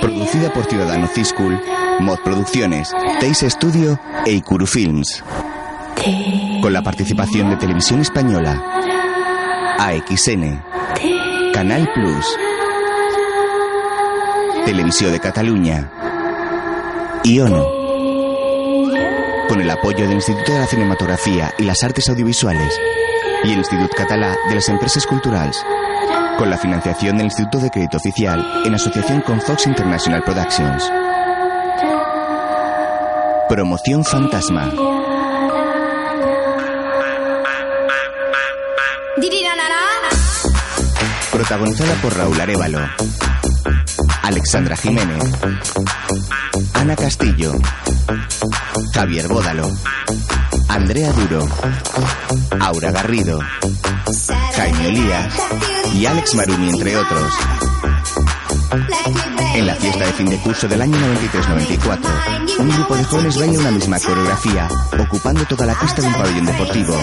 Producida por Ciudadano Ciscool, Mod Producciones, Teis Studio e Ikuru Films. Con la participación de Televisión Española, AXN, Canal Plus, Televisión de Cataluña y ONU. Con el apoyo del Instituto de la Cinematografía y las Artes Audiovisuales y el Institut Català de las Empresas Culturales. Con la financiación del Instituto de Crédito Oficial en asociación con Fox International Productions. Promoción Fantasma. Protagonizada por Raúl Arevalo, Alexandra Jiménez, Ana Castillo, Javier Bódalo, Andrea Duro, Aura Garrido, Jaime Elías y Alex Marumi, entre otros. En la fiesta de fin de curso del año 93-94, un grupo de jóvenes baila una misma coreografía, ocupando toda la pista de un pabellón deportivo.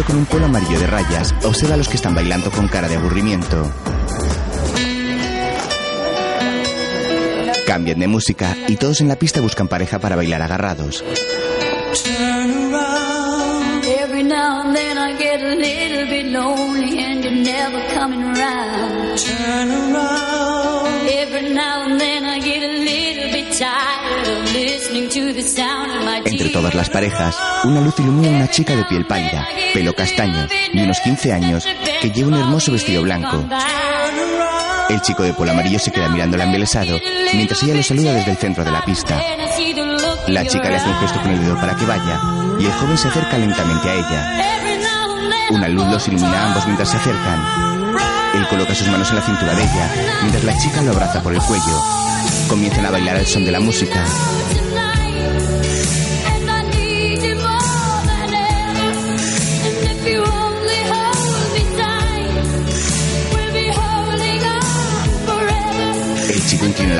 Con un polo amarillo de rayas, observa a los que están bailando con cara de aburrimiento. Cambian de música y todos en la pista buscan pareja para bailar agarrados. Todas las parejas, una luz ilumina a una chica de piel pálida, pelo castaño, de unos 15 años, que lleva un hermoso vestido blanco. El chico de polo amarillo se queda mirándola embelesado, mientras ella lo saluda desde el centro de la pista. La chica le hace un gesto con el dedo para que vaya, y el joven se acerca lentamente a ella. Una luz los ilumina a ambos mientras se acercan. Él coloca sus manos en la cintura de ella, mientras la chica lo abraza por el cuello. Comienzan a bailar al son de la música.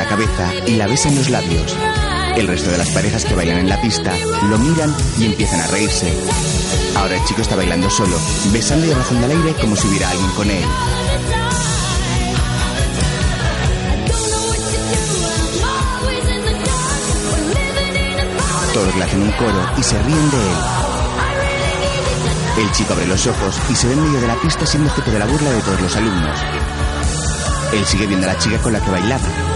La cabeza y la besa en los labios. El resto de las parejas que bailan en la pista lo miran y empiezan a reírse. Ahora el chico está bailando solo, besando y abrazando al aire como si hubiera alguien con él. Todos le hacen un coro y se ríen de él. El chico abre los ojos y se ve en medio de la pista siendo objeto de la burla de todos los alumnos. Él sigue viendo a la chica con la que bailaba.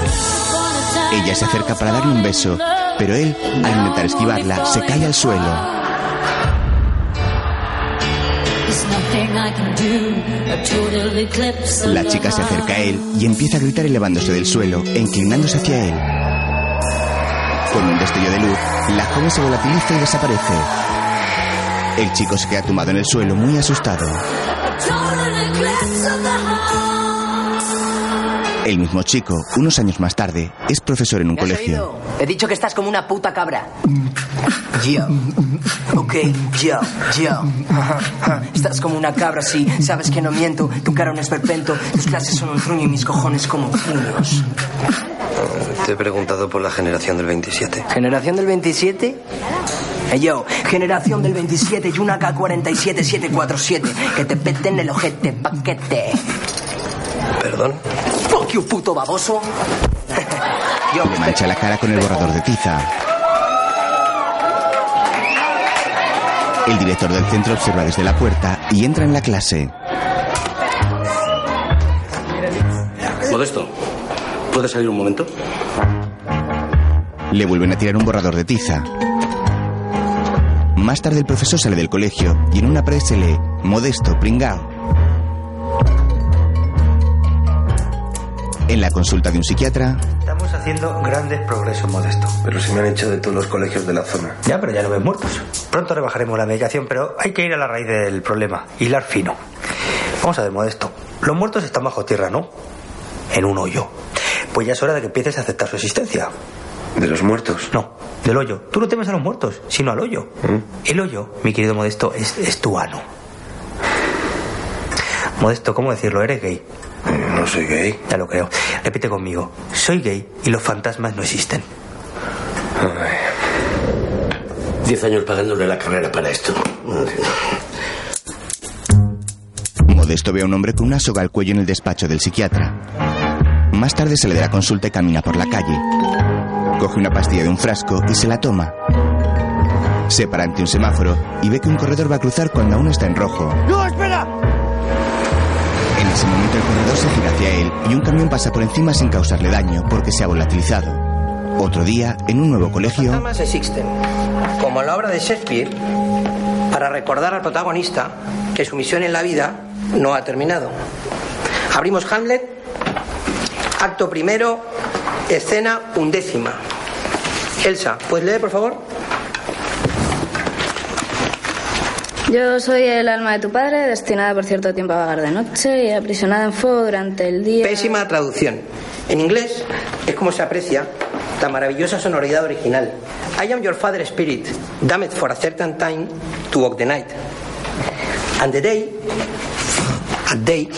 Ella se acerca para darle un beso, pero él, al intentar esquivarla, se cae al suelo. La chica se acerca a él y empieza a gritar elevándose del suelo e inclinándose hacia él. Con un destello de luz, la joven se volatiliza y desaparece. El chico se queda tumbado en el suelo muy asustado. El mismo chico, unos años más tarde, es profesor en un ¿Me has colegio. oído? He dicho que estás como una puta cabra. Yo. Ok, yo, yo. Estás como una cabra, sí. Sabes que no miento. Tu cara un esperpento. Tus clases son un truño y mis cojones como puños. Te he preguntado por la generación del 27. ¿Generación del 27? Eh, yo, generación del 27 y una K-47-747. Que te peten el ojete, paquete. ¿Perdón? You, puto baboso. yo, Le mancha la cara con el borrador de tiza. El director del centro observa desde la puerta y entra en la clase. Modesto, ¿puedes salir un momento? Le vuelven a tirar un borrador de tiza. Más tarde el profesor sale del colegio y en una pared se lee Modesto, pringao. En la consulta de un psiquiatra, Estamos haciendo grandes progresos modestos. Pero se me han hecho de todos los colegios de la zona. Ya, pero ya no ven muertos. Pronto rebajaremos la medicación, pero hay que ir a la raíz del problema. Hilar fino. Vamos a ver, Modesto. Los muertos están bajo tierra, ¿no? En un hoyo. Pues ya es hora de que empieces a aceptar su existencia. ¿De los muertos? No, del hoyo. Tú no temes a los muertos, sino al hoyo. El hoyo, mi querido Modesto, es, es tu ano. Modesto, ¿cómo decirlo? ¿Eres gay? No soy gay. Ya lo creo. Repite conmigo. Soy gay y los fantasmas no existen. Diez años pagándole la carrera para esto. Modesto ve a un hombre con una soga al cuello en el despacho del psiquiatra. Más tarde sale de la consulta y camina por la calle. Coge una pastilla de un frasco y se la toma. Se para ante un semáforo y ve que un corredor va a cruzar cuando aún está en rojo. ¡No, espera! Ese momento el corredor se gira hacia él y un camión pasa por encima sin causarle daño porque se ha volatilizado. Otro día, en un nuevo colegio, fantasmas existen, como la obra de Shakespeare, para recordar al protagonista que su misión en la vida no ha terminado. Abrimos Hamlet, acto primero, escena undécima. Elsa, ¿puedes leer, por favor? Yo soy el alma de tu padre, destinada por cierto tiempo a vagar de noche y aprisionada en fuego durante el día. Pésima traducción. En inglés es como se aprecia la maravillosa sonoridad original. I am your father spirit, damned for a certain time to walk the night. And the day, a day,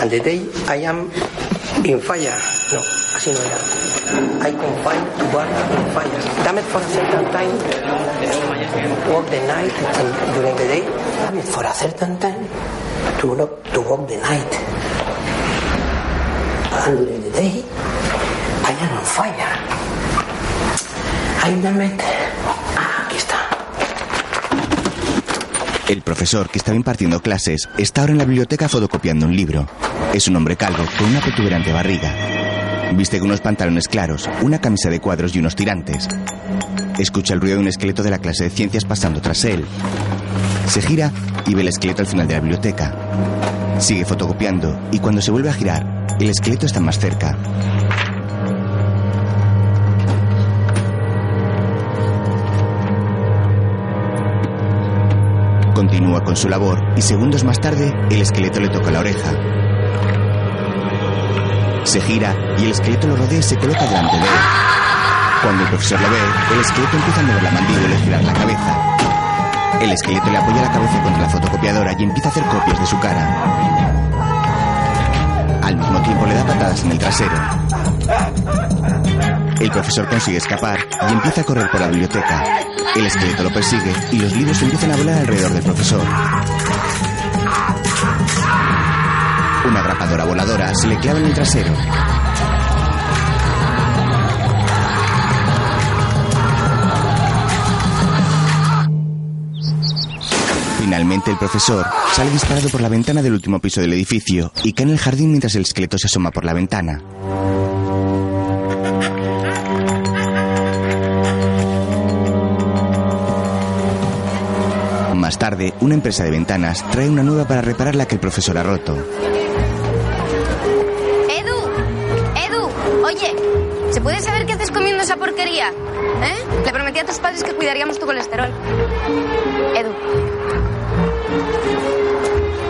and the day I am in fire. No, así no era. I confine to burn in fire. Damned for a certain time, walk the night, and during the day, damned for a certain time to, walk- to walk the night. And during the day, I am on fire. I'm damned. Ah, aquí está. el profesor que estaba impartiendo clases está ahora en la biblioteca fotocopiando un libro. Es un hombre calvo con una protuberante barriga. Viste con unos pantalones claros, una camisa de cuadros y unos tirantes. Escucha el ruido de un esqueleto de la clase de ciencias pasando tras él. Se gira y ve el esqueleto al final de la biblioteca. Sigue fotocopiando y cuando se vuelve a girar, el esqueleto está más cerca. Continúa con su labor y segundos más tarde el esqueleto le toca la oreja. Se gira y el esqueleto lo rodea y se coloca delante de él. Cuando el profesor lo ve, el esqueleto empieza a mover la mandíbula y girar la cabeza. El esqueleto le apoya la cabeza contra la fotocopiadora y empieza a hacer copias de su cara. Al mismo tiempo le da patadas en el trasero. El profesor consigue escapar y empieza a correr por la biblioteca. El esqueleto lo persigue y los libros empiezan a volar alrededor del profesor. Una atrapadora voladora se le clava en el trasero. Finalmente el profesor sale disparado por la ventana del último piso del edificio y cae en el jardín mientras el esqueleto se asoma por la ventana. Tarde, una empresa de ventanas trae una nueva para reparar la que el profesor ha roto. Edu, Edu, oye, ¿se puede saber qué haces comiendo esa porquería? ¿Eh? Le prometí a tus padres que cuidaríamos tu colesterol. Edu,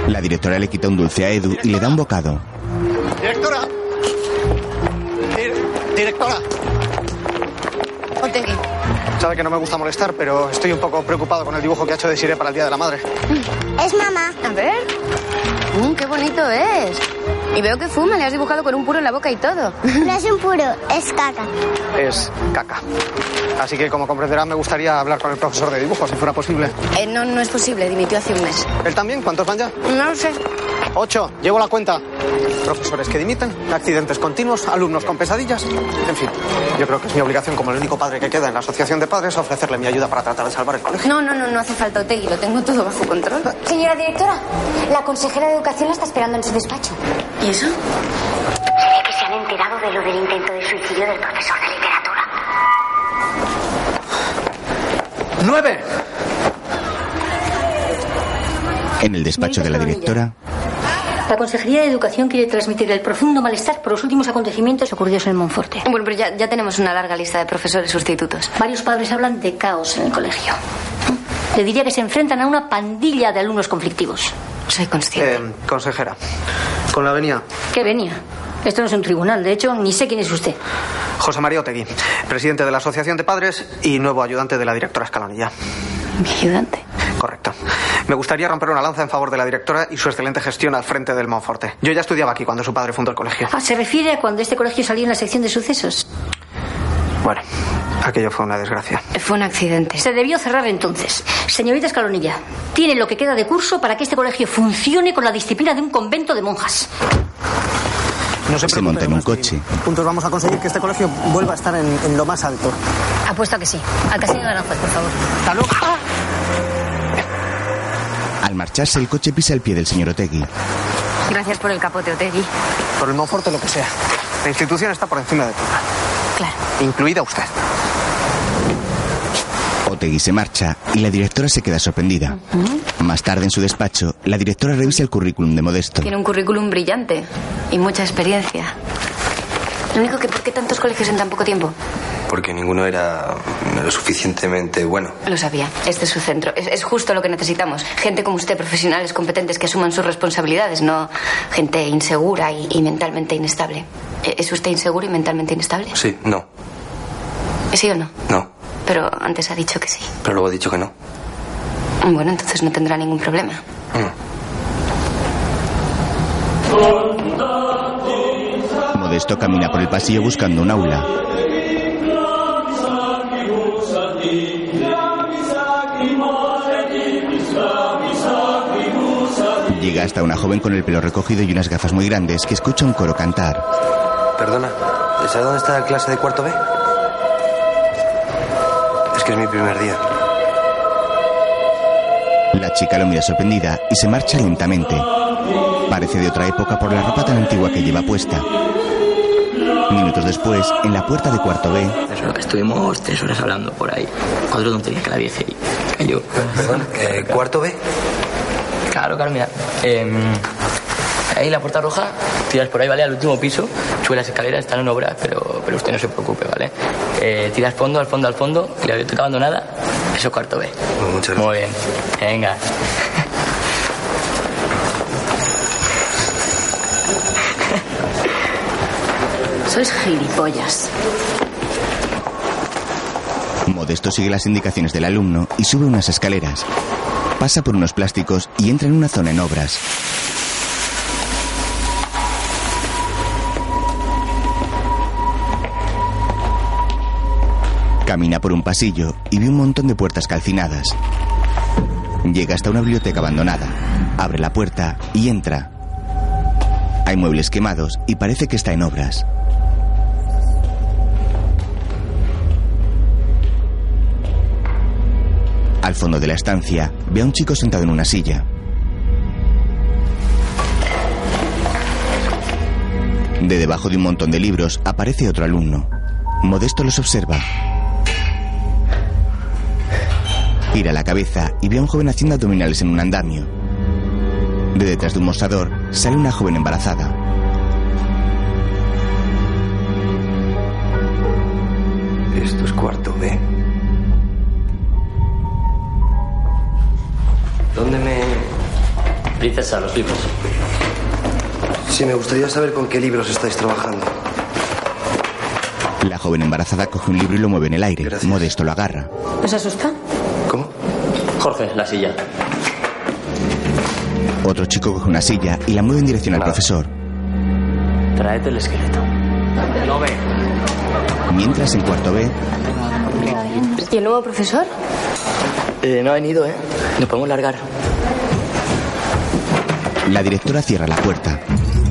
La directora le quita un dulce a Edu y le da un bocado. Sabe que no me gusta molestar, pero estoy un poco preocupado con el dibujo que ha hecho de Sire para el Día de la Madre. Es mamá. A ver. Mm, qué bonito es. Y veo que fuma, le has dibujado con un puro en la boca y todo. No es un puro, es caca. Es caca. Así que, como comprenderá, me gustaría hablar con el profesor de dibujo, si fuera posible. Eh, no, no es posible, dimitió hace un mes. ¿Él también? ¿Cuántos van ya? No lo sé. Ocho. Llevo la cuenta. Profesores que dimiten, accidentes continuos, alumnos con pesadillas. En fin, yo creo que es mi obligación como el único padre que queda en la asociación de padres ofrecerle mi ayuda para tratar de salvar el colegio. No, no, no, no hace falta Otegui, lo tengo todo bajo control. Señora directora, la consejera de educación la está esperando en su despacho. ¿Y eso? Se ve que se han enterado de lo del intento de suicidio del profesor de literatura. ¡Nueve! En el despacho de la directora, La Consejería de Educación quiere transmitir el profundo malestar por los últimos acontecimientos ocurridos en Monforte. Bueno, pero ya, ya tenemos una larga lista de profesores sustitutos. Varios padres hablan de caos en el colegio. Le diría que se enfrentan a una pandilla de alumnos conflictivos. Soy consciente. Eh, consejera, con la venia. ¿Qué venía? Esto no es un tribunal, de hecho, ni sé quién es usted. José María Otegui, presidente de la Asociación de Padres y nuevo ayudante de la directora Escalonilla. ¿Mi ayudante? Me gustaría romper una lanza en favor de la directora y su excelente gestión al frente del Monforte. Yo ya estudiaba aquí cuando su padre fundó el colegio. Ah, ¿se refiere a cuando este colegio salió en la sección de sucesos? Bueno, aquello fue una desgracia. Fue un accidente. Se debió cerrar entonces. Señorita Escalonilla, tiene lo que queda de curso para que este colegio funcione con la disciplina de un convento de monjas. No se Se monta en un coche. Juntos vamos a conseguir que este colegio vuelva a estar en, en lo más alto. Apuesto a que sí. Al casino de Aranjuez, por favor. Hasta luego. Al marcharse, el coche pisa el pie del señor Otegui. Gracias por el capote, Otegui. Por el Monforte, lo que sea. La institución está por encima de todo. Claro. Incluida usted. Otegui se marcha y la directora se queda sorprendida. Más tarde, en su despacho, la directora revisa el currículum de Modesto. Tiene un currículum brillante y mucha experiencia. Lo único que, ¿por qué tantos colegios en tan poco tiempo? Porque ninguno era lo suficientemente bueno. Lo sabía. Este es su centro. Es, es justo lo que necesitamos. Gente como usted, profesionales competentes que asuman sus responsabilidades, no gente insegura y, y mentalmente inestable. ¿E- ¿Es usted inseguro y mentalmente inestable? Sí, no, ¿Sí o no? no. Pero antes ha dicho que sí. Pero luego he dicho que no. Bueno, entonces no tendrá ningún problema. Modesto camina por el pasillo buscando un aula. Llega hasta una joven con el pelo recogido y unas gafas muy grandes que escucha un coro cantar. Perdona, ¿sabes dónde está la clase de cuarto B? Es que es mi primer día. La chica lo mira sorprendida y se marcha lentamente. Parece de otra época por la ropa tan antigua que lleva puesta. Minutos después, en la puerta de cuarto B, Eso, estuvimos tres horas hablando por ahí. Cuatro tonterías que la dije y cayó. Perdón, eh, ¿cuarto B? Claro, claro, mira. em, ahí la puerta roja, tiras por ahí, ¿vale? Al último piso, sube las escaleras, están en obra, pero, pero usted no se preocupe, ¿vale? Eh, tiras fondo, al fondo, al fondo, y la biblioteca abandonada, eso es cuarto B. muchas Muy bien. Venga. Sois gilipollas. Modesto sigue las indicaciones del alumno y sube unas escaleras. Pasa por unos plásticos y entra en una zona en obras. Camina por un pasillo y ve un montón de puertas calcinadas. Llega hasta una biblioteca abandonada. Abre la puerta y entra. Hay muebles quemados y parece que está en obras. Al fondo de la estancia, ve a un chico sentado en una silla. De debajo de un montón de libros aparece otro alumno. Modesto los observa. Gira la cabeza y ve a un joven haciendo abdominales en un andamio. De detrás de un mostrador sale una joven embarazada. Princesa, los libros. Sí, me gustaría saber con qué libros estáis trabajando. La joven embarazada coge un libro y lo mueve en el aire. Modesto lo agarra. ¿Os asusta? Jorge, la silla. Otro chico coge una silla y la mueve en dirección al profesor. Traete el esqueleto. No ve. Mientras en cuarto B, ¿Y el nuevo profesor? Eh, no ha venido, ¿eh? Nos podemos largar. La directora cierra la puerta.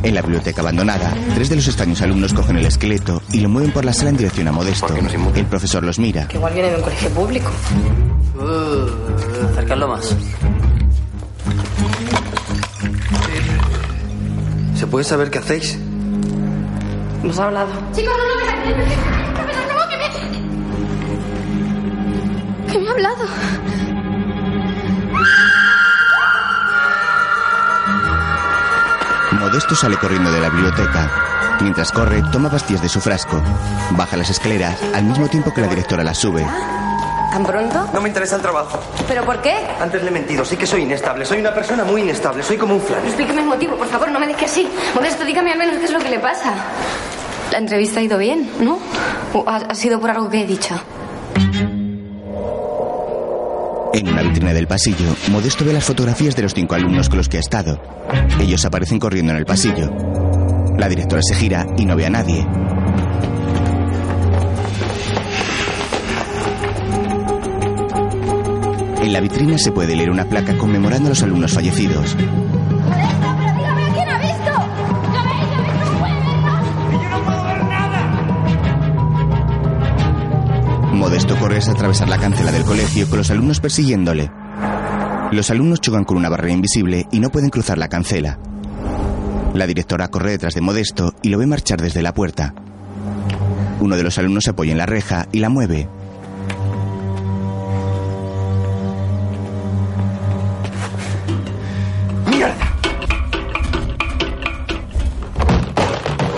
En la biblioteca abandonada, tres de los extraños alumnos cogen el esqueleto y lo mueven por la sala en dirección a Modesto. El profesor los mira. Que igual viene de un colegio público. Uh, acercarlo más. ¿Se puede saber qué hacéis? Nos ha hablado. Chicos, no, no, me Profesor, no, que me... Que me ha hablado. Modesto sale corriendo de la biblioteca. Mientras corre, toma pastillas de su frasco. Baja las escaleras al mismo tiempo que la directora las sube. ¿Tan pronto? No me interesa el trabajo. ¿Pero por qué? Antes le he mentido. Sí que soy inestable. Soy una persona muy inestable. Soy como un flan. Explíqueme el motivo, por favor, no me deje así. Modesto, dígame al menos qué es lo que le pasa. La entrevista ha ido bien, ¿no? ¿O ha, ha sido por algo que he dicho? En una vitrina del pasillo, Modesto ve las fotografías de los cinco alumnos con los que ha estado. Ellos aparecen corriendo en el pasillo. La directora se gira y no ve a nadie. En la vitrina se puede leer una placa conmemorando a los alumnos fallecidos. Modesto corre hasta atravesar la cancela del colegio con los alumnos persiguiéndole. Los alumnos chocan con una barrera invisible y no pueden cruzar la cancela. La directora corre detrás de Modesto y lo ve marchar desde la puerta. Uno de los alumnos se apoya en la reja y la mueve.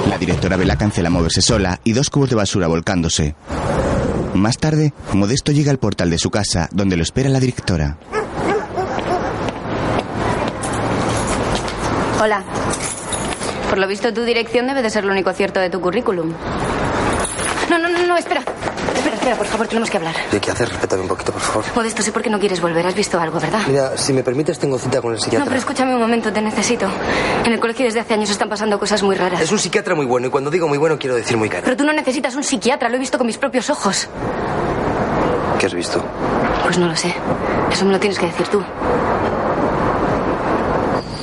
La directora ve la cancela moverse sola y dos cubos de basura volcándose. Más tarde, Modesto llega al portal de su casa, donde lo espera la directora. Hola. Por lo visto, tu dirección debe de ser lo único cierto de tu currículum. No, no, no, no, espera. Por favor, tenemos que hablar. ¿Y qué hacer? Respétame un poquito, por favor. Modesto, sé por qué no quieres volver. Has visto algo, ¿verdad? Mira, si me permites, tengo cita con el No, psiquiatra. pero escúchame un momento, te necesito. En el colegio desde hace años están pasando cosas muy raras. Es un psiquiatra muy bueno, y cuando digo muy bueno, quiero decir muy caro. Pero tú no necesitas un psiquiatra, lo he visto con mis propios ojos. ¿Qué has visto? Pues no lo sé. Eso me lo tienes que decir tú.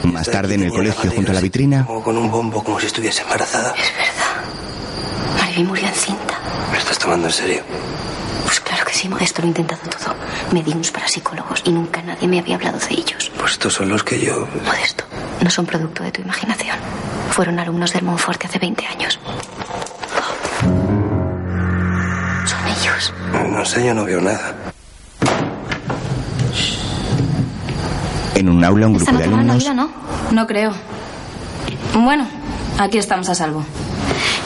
Más tarde, en el colegio, junto a la vitrina, Como con un bombo, como si estuviese embarazada. Mariby murió encinta. ¿Me estás tomando en serio? Modesto, lo he intentado todo. Me di unos parapsicólogos y nunca nadie me había hablado de ellos. Pues estos son los que yo... Modesto, no son producto de tu imaginación. Fueron alumnos del Monforte hace 20 años. Son ellos. No sé, yo no veo nada. en un aula, un grupo de alumnos. ¿no? No creo. Bueno, aquí estamos a salvo.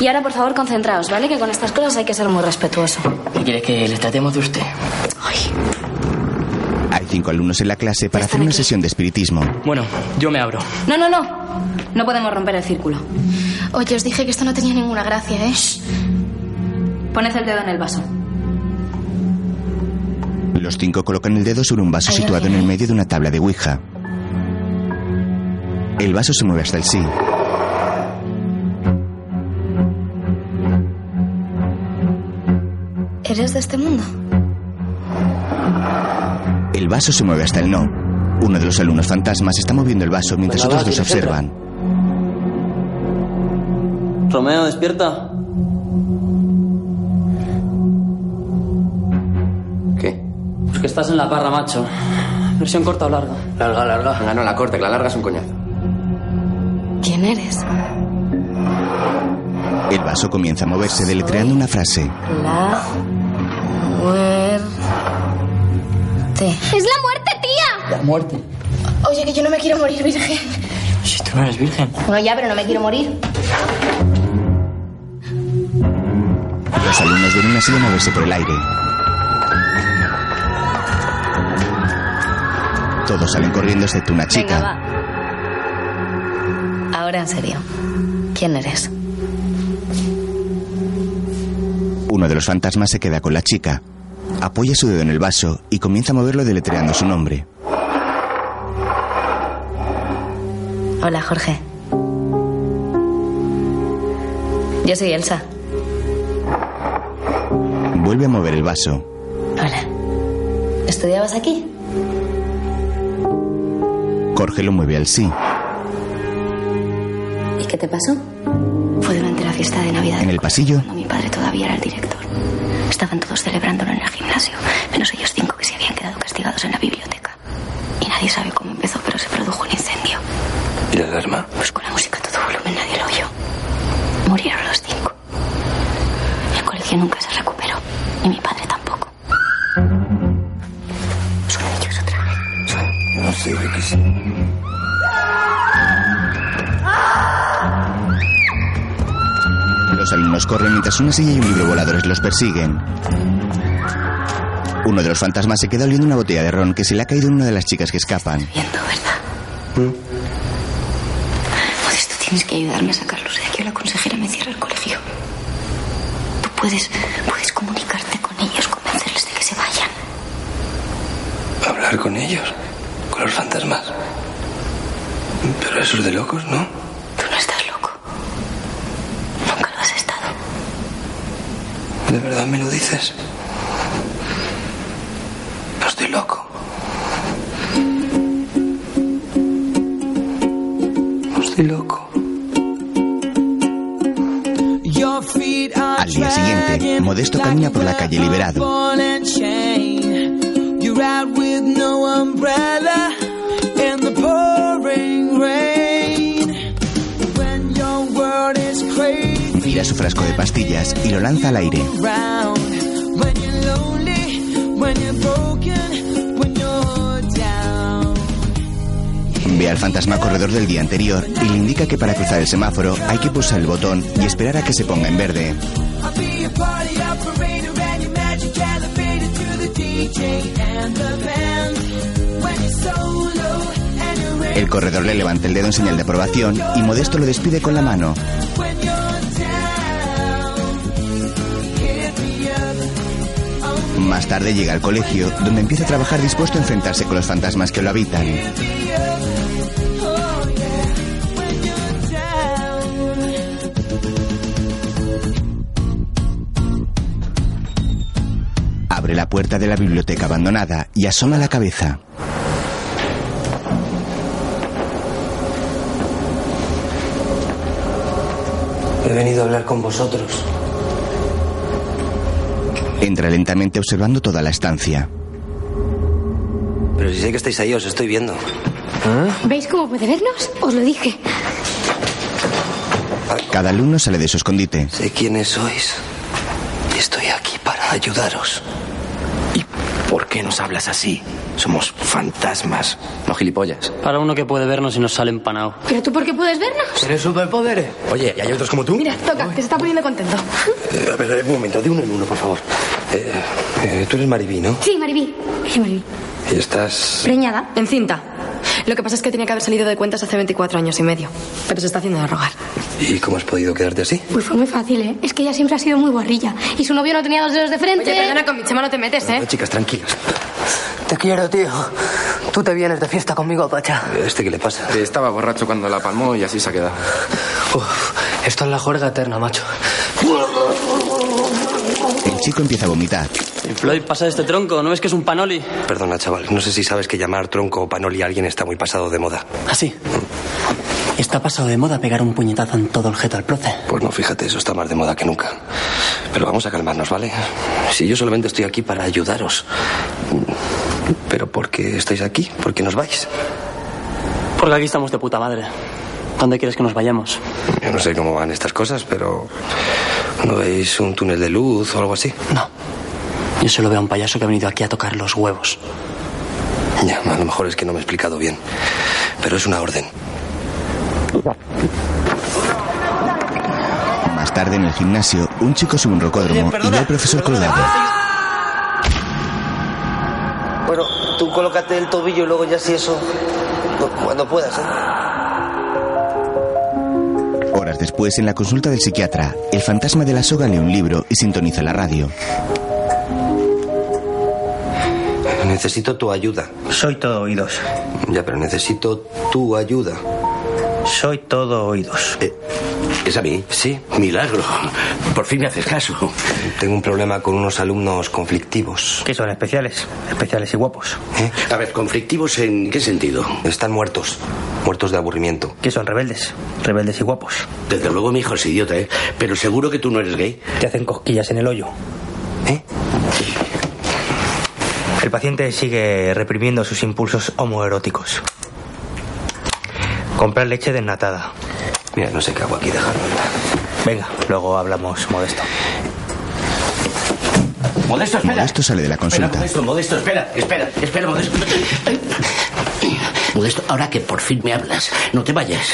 Y ahora, por favor, concentraos, ¿vale? Que con estas cosas hay que ser muy respetuoso. ¿Qué quiere que les tratemos de usted? Hay cinco alumnos en la clase para hacer una sesión de espiritismo. Bueno, yo me abro. No, no, no. No podemos romper el círculo. Oye, os dije que esto no tenía ninguna gracia, ¿eh? Poned el dedo en el vaso. Los cinco colocan el dedo sobre un vaso situado en el medio de una tabla de Ouija. El vaso se mueve hasta el sí. ¿Eres de este mundo? El vaso se mueve hasta el no. Uno de los alumnos fantasmas está moviendo el vaso mientras Venga, va, otros dos observan. Romeo, despierta. ¿Qué? Pues que estás en la parra, macho. Versión corta o larga. Larga, larga. Venga, no la corta, que la larga es un coñazo. ¿Quién eres? El vaso comienza a moverse deletreando una frase. La ¡Es la muerte, tía! La muerte. Oye, que yo no me quiero morir, virgen. Si tú no eres virgen. Bueno, ya, pero no me quiero morir. Los alumnos ven una silla moverse por el aire. Todos salen corriendo excepto una Venga, chica. va. Ahora en serio. ¿Quién eres? Uno de los fantasmas se queda con la chica. Apoya su dedo en el vaso y comienza a moverlo deletreando su nombre. Hola, Jorge. Yo soy Elsa. Vuelve a mover el vaso. Hola. ¿Estudiabas aquí? Jorge lo mueve al sí. ¿Y qué te pasó? Fue durante la fiesta de Navidad. En el pasillo, cuando Mi padre todavía era el director. Estaban todos celebrándolo en el gimnasio, menos ellos cinco que se habían quedado castigados en la biblioteca. Y nadie sabe cómo empezó, pero se produjo un incendio. ¿Y la alarma? Pues con la música a todo volumen nadie lo oyó. Murieron los cinco. El colegio nunca se recuperó, ni mi padre tampoco. Son ellos otra vez. Son. No sé, X. los alumnos corren mientras una silla y un libro voladores los persiguen. Uno de los fantasmas se queda oliendo una botella de ron que se le ha caído a una de las chicas que escapan. Modesto, tienes que ayudarme a sacarlos de aquí o la consejera me cierra el colegio. puedes, puedes comunicarte con ellos, convencerles de que se vayan. Hablar con ellos, con los fantasmas. Pero eso es de locos, ¿no? Tú no estás loco. Nunca lo has estado. ¿De verdad me lo dices? Estoy loco. Estoy loco. Al día siguiente, Modesto camina por la calle liberado. Gira su frasco de pastillas y lo lanza al aire. Ve al fantasma corredor del día anterior y le indica que para cruzar el semáforo hay que pulsar el botón y esperar a que se ponga en verde. El corredor le levanta el dedo en señal de aprobación y Modesto lo despide con la mano. Más tarde llega al colegio, donde empieza a trabajar dispuesto a enfrentarse con los fantasmas que lo habitan. Puerta de la biblioteca abandonada y asoma la cabeza. He venido a hablar con vosotros. Entra lentamente observando toda la estancia. Pero si sé que estáis ahí, os estoy viendo. ¿Veis cómo puede vernos? Os lo dije. Cada alumno sale de su escondite. Sé quiénes sois. Y estoy aquí para ayudaros. ¿Por qué nos hablas así? Somos fantasmas, no gilipollas. Para uno que puede vernos y nos sale empanado. ¿Pero tú por qué puedes vernos? ¿Tienes superpoderes? Oye, ¿y hay otros como tú? Mira, toca, que se está poniendo contento. Eh, a ver, un momento, de uno en uno, por favor. Eh, eh, tú eres Maribí, ¿no? Sí, Maribí. Sí, Maribí. Y estás... Preñada. Encinta. Lo que pasa es que tenía que haber salido de cuentas hace 24 años y medio. Pero se está haciendo de rogar. ¿Y cómo has podido quedarte así? Pues fue muy fácil, ¿eh? Es que ella siempre ha sido muy guarrilla. Y su novio no tenía dos dedos de frente. Oye, perdona, con mi chema no te metes, ¿eh? No, chicas, tranquilas. Te quiero, tío. Tú te vienes de fiesta conmigo, Pacha. ¿Este qué le pasa? Estaba borracho cuando la palmó y así se ha quedado. Uf, esto es la juerga eterna, macho. El chico empieza a vomitar. Floyd, pasa de este tronco, ¿no ves que es un panoli? Perdona, chaval. No sé si sabes que llamar tronco o panoli a alguien está muy pasado de moda. ¿Ah, sí? Está pasado de moda pegar un puñetazo en todo el jeto al proce. Pues no, fíjate, eso está más de moda que nunca. Pero vamos a calmarnos, ¿vale? Si yo solamente estoy aquí para ayudaros. ¿Pero por qué estáis aquí? ¿Por qué nos vais? Porque aquí estamos de puta madre. ¿Dónde quieres que nos vayamos? Yo no sé cómo van estas cosas, pero... ¿No veis un túnel de luz o algo así? No. Yo solo veo a un payaso que ha venido aquí a tocar los huevos. Ya, a lo mejor es que no me he explicado bien. Pero es una orden. Más tarde en el gimnasio, un chico sube un rocódromo y ve al profesor colgado. Bueno, tú colócate el tobillo y luego ya si eso... Cuando puedas, ¿eh? Horas después, en la consulta del psiquiatra, el fantasma de la soga lee un libro y sintoniza la radio. Necesito tu ayuda. Soy todo oídos. Ya, pero necesito tu ayuda. Soy todo oídos. ¿Es a mí? Sí. Milagro. Por fin me haces caso. Tengo un problema con unos alumnos conflictivos. ¿Qué son especiales? Especiales y guapos. A ver, ¿conflictivos en qué sentido? Están muertos. Muertos de aburrimiento. ¿Qué son rebeldes? Rebeldes y guapos. Desde luego mi hijo es idiota, ¿eh? Pero seguro que tú no eres gay. Te hacen cosquillas en el hoyo. ¿Eh? El paciente sigue reprimiendo sus impulsos homoeróticos. Comprar leche desnatada. Mira, no sé qué hago aquí, dejarlo. Venga, luego hablamos modesto. Modesto, espera. Modesto sale de la Espera, consulta. Modesto, Modesto, espera, espera, espera, Modesto. Modesto, ahora que por fin me hablas, no te vayas.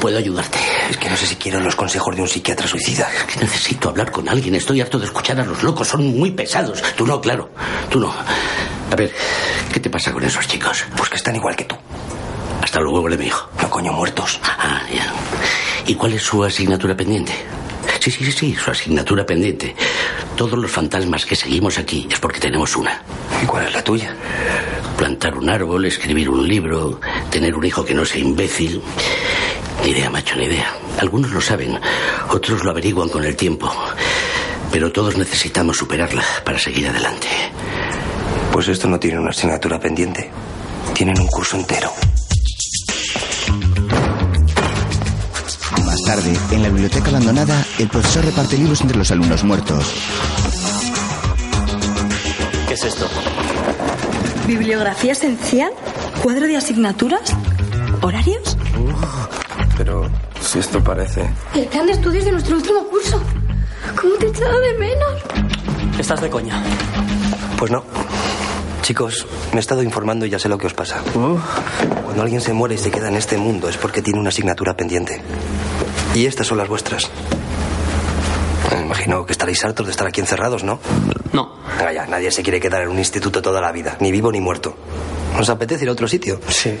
Puedo ayudarte. Es que no sé si quiero los consejos de un psiquiatra suicida. Es que necesito hablar con alguien. Estoy harto de escuchar a los locos. Son muy pesados. Tú no, claro. Tú no. A ver, ¿qué te pasa con esos chicos? Pues que están igual que tú. Hasta luego, de mi hijo. No, coño, muertos. Ah, ya. ¿Y cuál es su asignatura pendiente? Sí, sí, sí, sí, su asignatura pendiente. Todos los fantasmas que seguimos aquí es porque tenemos una. ¿Y cuál es la tuya? Plantar un árbol, escribir un libro, tener un hijo que no sea imbécil. Ni idea, macho, ni idea. Algunos lo saben, otros lo averiguan con el tiempo. Pero todos necesitamos superarla para seguir adelante. Pues esto no tiene una asignatura pendiente. Tienen un curso entero. Tarde, en la biblioteca abandonada, el profesor reparte libros entre los alumnos muertos. ¿Qué es esto? Bibliografía esencial, cuadro de asignaturas, horarios. Pero si esto parece... El plan de estudios de nuestro último curso. ¿Cómo te he echado de menos? Estás de coña. Pues no. Chicos, me he estado informando y ya sé lo que os pasa. Cuando alguien se muere y se queda en este mundo es porque tiene una asignatura pendiente. Y estas son las vuestras. Me imagino que estaréis hartos de estar aquí encerrados, ¿no? No. Venga ya, nadie se quiere quedar en un instituto toda la vida, ni vivo ni muerto. ¿Os apetece ir a otro sitio? Sí.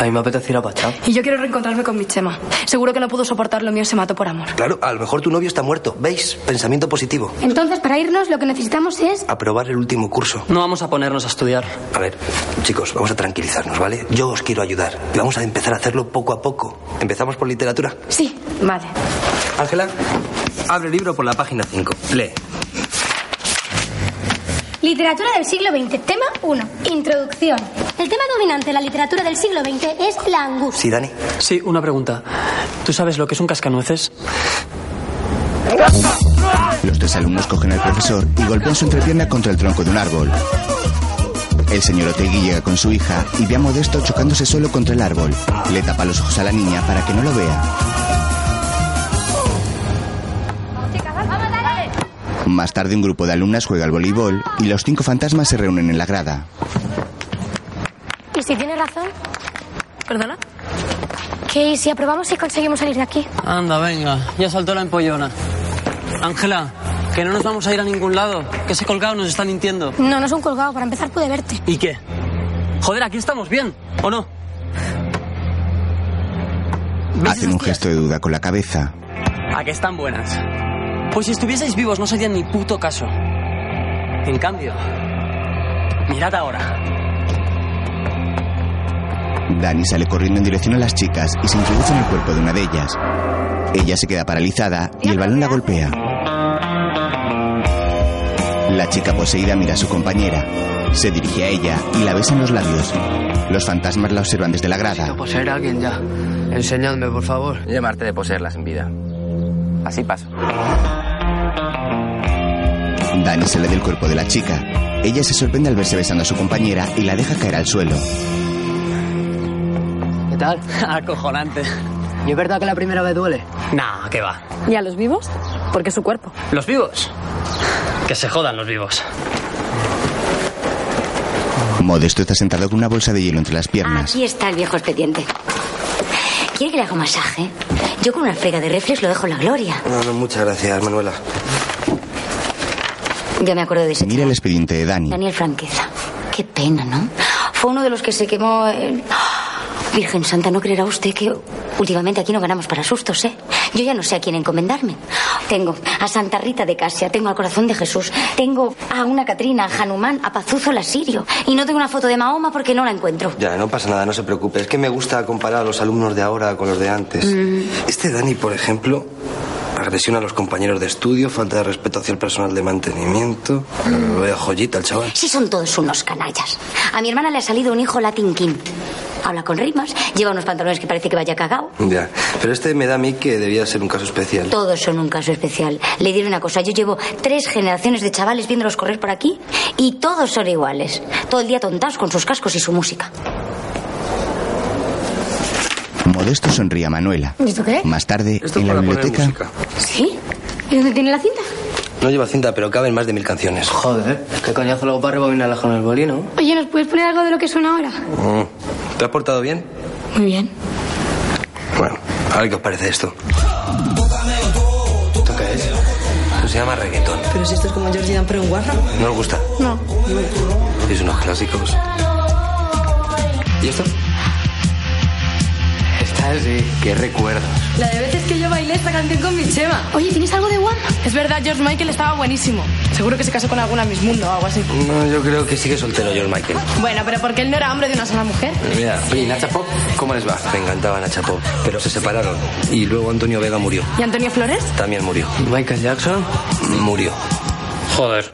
A mí me apetece ir a Pachá. Y yo quiero reencontrarme con mi Chema. Seguro que no pudo soportar lo mío y se mató por amor. Claro, a lo mejor tu novio está muerto. ¿Veis? Pensamiento positivo. Entonces, para irnos, lo que necesitamos es... Aprobar el último curso. No vamos a ponernos a estudiar. A ver, chicos, vamos a tranquilizarnos, ¿vale? Yo os quiero ayudar. Y vamos a empezar a hacerlo poco a poco. ¿Empezamos por literatura? Sí, vale. Ángela, abre el libro por la página 5. Lee. Literatura del siglo XX. Tema 1. Introducción. El tema dominante de la literatura del siglo XX es la angustia. Sí, Dani. Sí, una pregunta. ¿Tú sabes lo que es un cascanueces? Los tres alumnos cogen al profesor y golpean su entrepierna contra el tronco de un árbol. El señor Otegui llega con su hija y ve a Modesto chocándose solo contra el árbol. Le tapa los ojos a la niña para que no lo vea. Más tarde un grupo de alumnas juega al voleibol y los cinco fantasmas se reúnen en la grada. ¿Y si tiene razón? ¿Perdona? ¿Qué si aprobamos y conseguimos salir de aquí? Anda, venga, ya saltó la empollona. Ángela, que no nos vamos a ir a ningún lado. Que ese colgado nos está mintiendo. No, no es un colgado. Para empezar pude verte. ¿Y qué? Joder, aquí estamos bien, ¿o no? Hacen un gesto de duda con la cabeza. ¿A que están buenas? Pues si estuvieseis vivos no serían ni puto caso. En cambio, mirad ahora. Dani sale corriendo en dirección a las chicas y se introduce en el cuerpo de una de ellas. Ella se queda paralizada y el balón la golpea. La chica poseída mira a su compañera. Se dirige a ella y la besa en los labios. Los fantasmas la observan desde la grada. Poseer a alguien ya. Enseñadme, por favor. Llamarte de poseerlas en vida. Así paso. Dani sale del cuerpo de la chica. Ella se sorprende al verse besando a su compañera y la deja caer al suelo. ¿Qué tal? Acojonante. ¿Y es verdad que la primera vez duele? Nah, ¿qué va? ¿Y a los vivos? Porque es su cuerpo. ¿Los vivos? Que se jodan los vivos. Modesto está sentado con una bolsa de hielo entre las piernas. Aquí está el viejo expediente. ¿Quiere que le haga un masaje? Yo con una frega de reflex lo dejo en la gloria. No, no, muchas gracias, Manuela. Ya me acuerdo de ese. Mira el expediente de Dani. Daniel Franqueza. Qué pena, ¿no? Fue uno de los que se quemó. el- Virgen Santa, ¿no creerá usted que últimamente aquí no ganamos para sustos, eh? Yo ya no sé a quién encomendarme. Tengo a Santa Rita de Casia, tengo al corazón de Jesús, tengo a una Catrina, a Hanumán, a Pazuzo el Asirio. Y no tengo una foto de Mahoma porque no la encuentro. Ya, no pasa nada, no se preocupe. Es que me gusta comparar a los alumnos de ahora con los de antes. Este Dani, por ejemplo, agresión a los compañeros de estudio, falta de respeto hacia el personal de mantenimiento. Vaya joyita el chaval. Sí, son todos unos canallas. A mi hermana le ha salido un hijo Latin King. Habla con rimas, lleva unos pantalones que parece que vaya cagao. Ya, pero este me da a mí que debía ser un caso especial. Todos son un caso especial. Le diré una cosa, yo llevo tres generaciones de chavales viéndolos correr por aquí y todos son iguales. Todo el día tontados con sus cascos y su música. Modesto sonríe a Manuela. ¿Y esto qué? Más tarde, Esto en la biblioteca, ¿Sí? ¿Y dónde tiene la cinta? No lleva cinta, pero caben más de mil canciones. Joder, qué coñazo luego para rebobinarlas con el bolino. Oye, ¿nos puedes poner algo de lo que suena ahora? Mm. ¿Te has portado bien? Muy bien. Bueno, a ver qué os parece esto. ¿Esto qué es? Esto se llama reggaetón. Pero si esto es como Georgie Dan, pero en guarra. ¿No os gusta? No. Es unos clásicos. ¿Y esto? Ah, sí, qué recuerdos. La de veces que yo bailé esta canción con mi Chema. Oye, ¿tienes algo de One? Es verdad, George Michael estaba buenísimo. Seguro que se casó con alguna Miss Mundo o algo así. No, yo creo que sigue soltero George Michael. Bueno, pero porque él no era hombre de una sola mujer. Mira, oye, Nacha Pop, ¿cómo les va? Me encantaba Nacha Pop, pero se separaron. Y luego Antonio Vega murió. ¿Y Antonio Flores? También murió. Michael Jackson? Murió. Joder.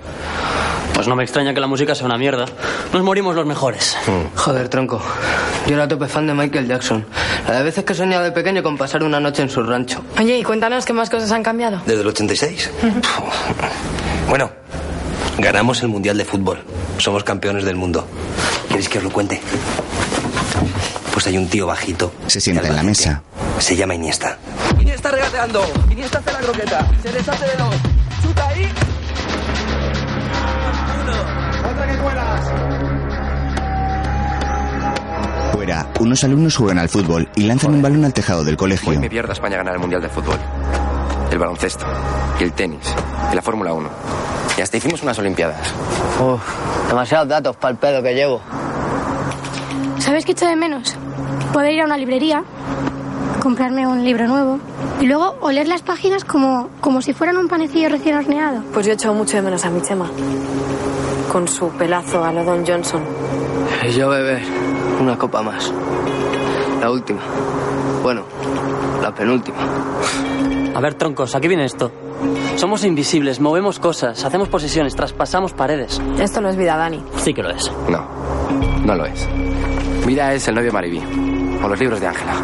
Pues no me extraña que la música sea una mierda. Nos morimos los mejores. Joder, tronco. Yo era tope fan de Michael Jackson. La de veces que soñaba de pequeño con pasar una noche en su rancho. Oye, y cuéntanos qué más cosas han cambiado. ¿Desde el 86? Bueno, ganamos el Mundial de Fútbol. Somos campeones del mundo. ¿Queréis que os lo cuente? Pues hay un tío bajito. Se sienta en la mesa. Se llama Iniesta. Iniesta regateando. Iniesta hace la croqueta. Se deshace de dos. Chuta ahí. Fuera, unos alumnos juegan al fútbol y lanzan un balón al tejado del colegio. Hoy me pierdo a España ganar el Mundial de Fútbol. El baloncesto. Y el tenis. Y la Fórmula 1. Y hasta hicimos unas Olimpiadas. Uf, demasiados datos para el pedo que llevo. ¿Sabes qué echo de menos? Poder ir a una librería, comprarme un libro nuevo y luego oler las páginas como, como si fueran un panecillo recién horneado. Pues yo echo mucho de menos a mi Chema. Con su pelazo a lo Don Johnson. Y yo beber una copa más. La última. Bueno, la penúltima. A ver, troncos, aquí viene esto. Somos invisibles, movemos cosas, hacemos posesiones, traspasamos paredes. Esto no es vida, Dani. Sí que lo es. No, no lo es. Vida es el novio Maribí. O los libros de Ángela.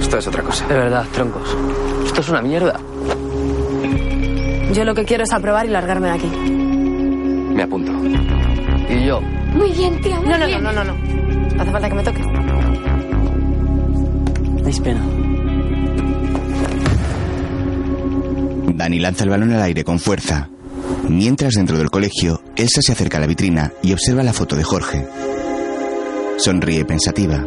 Esto es otra cosa. De verdad, troncos. Esto es una mierda. Yo lo que quiero es aprobar y largarme de aquí. Me apunto. Y yo. Muy bien, tía, muy No, no, bien. no, no, no, no. Hace falta que me toques. Dais pena. Dani lanza el balón al aire con fuerza. Mientras dentro del colegio, Elsa se acerca a la vitrina y observa la foto de Jorge. Sonríe pensativa.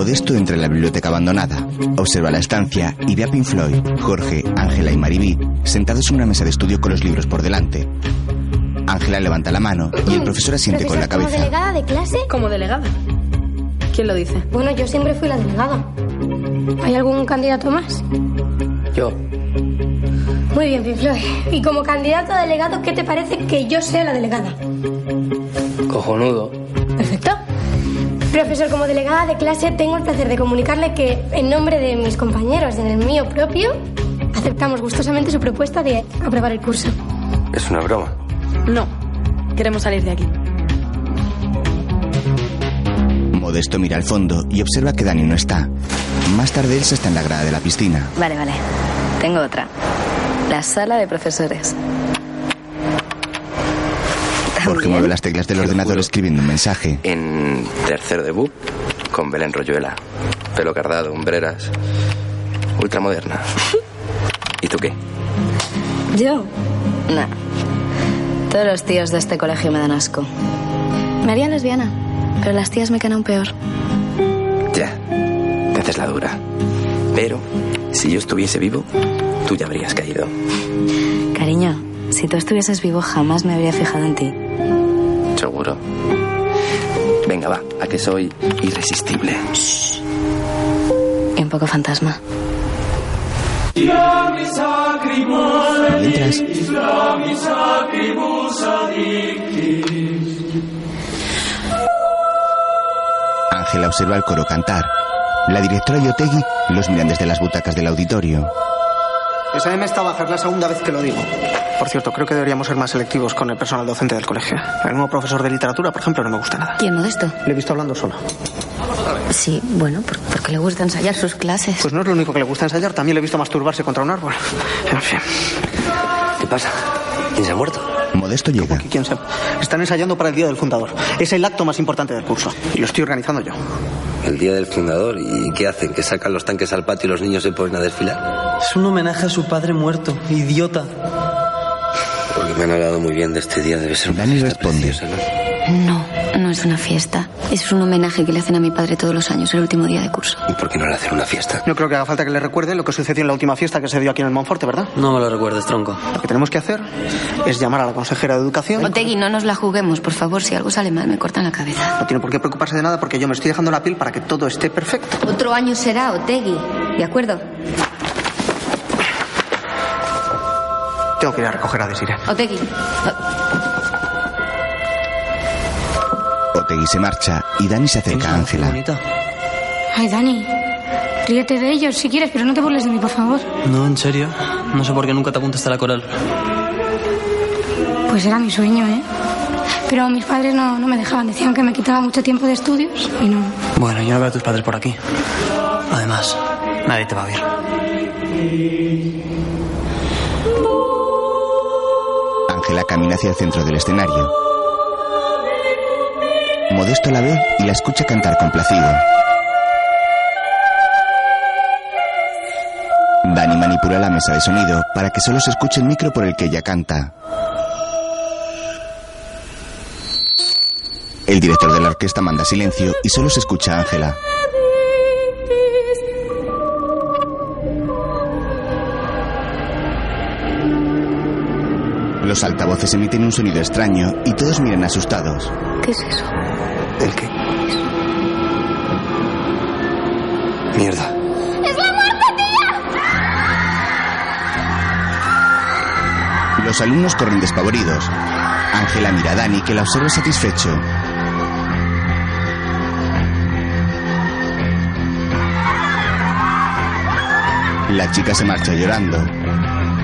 Modesto entra en la biblioteca abandonada, observa la estancia y ve a Pink Floyd, Jorge, Ángela y Maribí sentados en una mesa de estudio con los libros por delante. Ángela levanta la mano y el profesor asiente con la ¿Como cabeza. delegada de clase? ¿Como delegada? ¿Quién lo dice? Bueno, yo siempre fui la delegada. ¿Hay algún candidato más? Yo. Muy bien, Pink Floyd. Y como candidato a delegado, ¿qué te parece que yo sea la delegada? Cojonudo. Perfecto. Profesor, como delegada de clase, tengo el placer de comunicarle que, en nombre de mis compañeros y en el mío propio, aceptamos gustosamente su propuesta de aprobar el curso. Es una broma. No. Queremos salir de aquí. Modesto mira al fondo y observa que Dani no está. Más tarde Elsa está en la grada de la piscina. Vale, vale. Tengo otra. La sala de profesores. Jorge mueve las teclas del ordenador escribiendo un mensaje. En tercero de BUP, con Belén Royuela. Pelo cardado, hombreras. Ultramoderna. ¿Y tú qué? ¿Yo? No. Todos los tíos de este colegio me dan asco. Me haría lesbiana, pero las tías me quedan aún peor. Ya. Te haces la dura. Pero, si yo estuviese vivo, tú ya habrías caído. Cariño, si tú estuvieses vivo jamás me habría fijado en ti. Seguro. Venga, va, a que soy irresistible. Y un poco fantasma. Mientras, Ángela observa al coro cantar. La directora y Otegui los miran desde las butacas del auditorio. Esa M está baja, es la segunda vez que lo digo. Por cierto, creo que deberíamos ser más selectivos con el personal docente del colegio. El nuevo profesor de literatura, por ejemplo, no me gusta nada. ¿Quién modesto? Le he visto hablando solo. Sí, bueno, por- porque le gusta ensayar sus clases. Pues no es lo único que le gusta ensayar, también le he visto masturbarse contra un árbol. En fin. ¿Qué pasa? ¿Quién se ha muerto? Modesto llega. ¿Y quién sabe? Están ensayando para el Día del Fundador. Es el acto más importante del curso. Y lo estoy organizando yo. El día del fundador. ¿Y qué hacen? ¿Que sacan los tanques al patio y los niños se ponen a desfilar? Es un homenaje a su padre muerto, idiota. Porque me han hablado muy bien de este día. Debe ser una responde. preciosa, ¿no? No, no es una fiesta. Es un homenaje que le hacen a mi padre todos los años, el último día de curso. ¿Y por qué no le hacen una fiesta? No creo que haga falta que le recuerde lo que sucedió en la última fiesta que se dio aquí en el Monforte, ¿verdad? No me lo recuerdes, tronco. Lo que tenemos que hacer es llamar a la consejera de educación. Otegui, no nos la juguemos, por favor. Si algo sale mal, me cortan la cabeza. No tiene por qué preocuparse de nada porque yo me estoy dejando la piel para que todo esté perfecto. Otro año será, Otegui. ¿De acuerdo? Tengo que ir a recoger a Desiree. Otegui. Otegui se marcha y Dani se acerca a Ángela. Ay, Dani. Ríete de ellos si quieres, pero no te burles de mí, por favor. No, en serio. No sé por qué nunca te apuntaste a la coral. Pues era mi sueño, ¿eh? Pero mis padres no, no me dejaban. Decían que me quitaba mucho tiempo de estudios y no. Bueno, yo no veo a tus padres por aquí. Además, nadie te va a ver. Ángela camina hacia el centro del escenario. Modesto la ve y la escucha cantar complacido. Dani manipula la mesa de sonido para que solo se escuche el micro por el que ella canta. El director de la orquesta manda silencio y solo se escucha a Ángela. Los altavoces emiten un sonido extraño y todos miran asustados. ¿Qué es eso? ¿El qué? Mierda. ¡Es la muerte, tía! Los alumnos corren despavoridos. Ángela mira a Dani que la observa satisfecho. La chica se marcha llorando.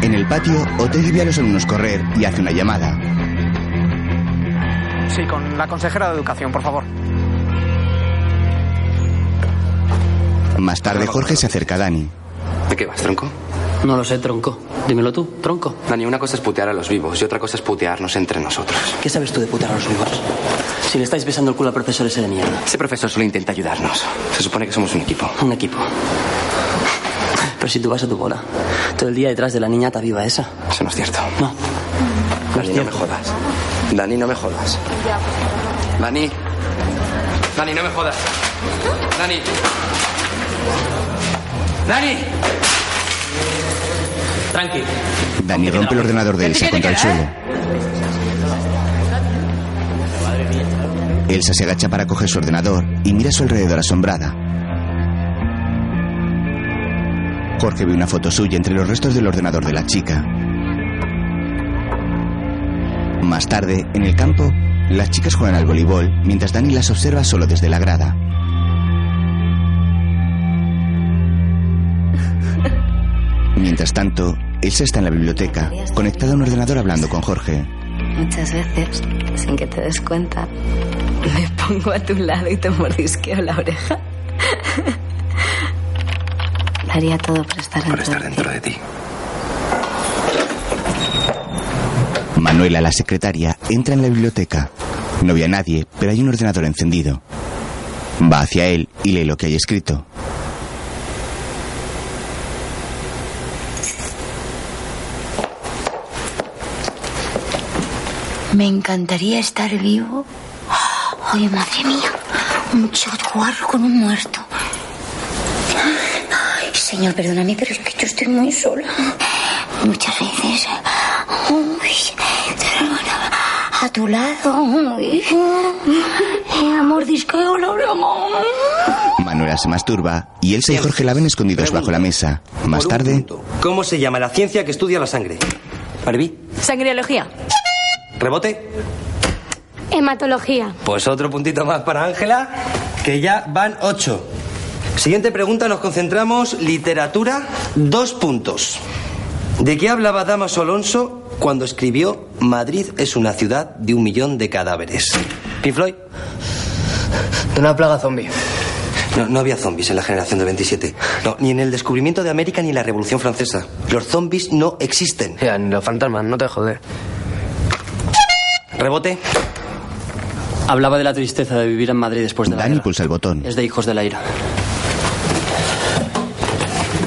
En el patio, Otegui ve a los alumnos correr y hace una llamada. Sí, con la consejera de educación, por favor. Más tarde, Jorge se acerca a Dani. ¿De qué vas, tronco? No lo sé, tronco. Dímelo tú, tronco. Dani, una cosa es putear a los vivos y otra cosa es putearnos entre nosotros. ¿Qué sabes tú de putear a los vivos? Si le estáis besando el culo al profesor ese de mierda. Ese profesor solo intenta ayudarnos. Se supone que somos un equipo. Un equipo. Pero si tú vas a tu bola, todo el día detrás de la niñata viva esa. Eso no es cierto. No. Dani, no me jodas. Dani, no me jodas. Dani. Dani, no me jodas. Dani. Dani. Tranqui. Dani rompe el ordenador de Elsa contra el suelo. Elsa se agacha para coger su ordenador y mira a su alrededor asombrada. Jorge ve una foto suya entre los restos del ordenador de la chica. Más tarde, en el campo, las chicas juegan al voleibol mientras Dani las observa solo desde la grada. Mientras tanto, Elsa está en la biblioteca, conectada a un ordenador hablando con Jorge. Muchas veces, sin que te des cuenta, me pongo a tu lado y te mordisqueo la oreja. Daría todo por estar Por dentro estar de ti. Manuela, la secretaria, entra en la biblioteca. No ve a nadie, pero hay un ordenador encendido. Va hacia él y lee lo que hay escrito. Me encantaría estar vivo. Ay, madre mía. Un chaguarro con un muerto. Señor, perdóname, pero es que yo estoy muy sola. Muchas veces. Uy, a tu lado. Uy, a mordisqueo la oreja. Manuela se masturba y Elsa y Jorge la ven escondidos bajo la mesa. Más tarde, ¿Cómo se llama la ciencia que estudia la sangre? Barbie, Sangriología. rebote. Hematología. Pues otro puntito más para Ángela, que ya van ocho. Siguiente pregunta, nos concentramos. Literatura, dos puntos. ¿De qué hablaba Damaso Alonso cuando escribió Madrid es una ciudad de un millón de cadáveres? Pink Floyd. De una plaga zombie. No, no había zombies en la generación de 27. No, ni en el descubrimiento de América ni en la Revolución Francesa. Los zombies no existen. Ya, ni los fantasmas, no te joder. Rebote. Hablaba de la tristeza de vivir en Madrid después de la Dani guerra. pulsa el botón. Es de hijos de la ira.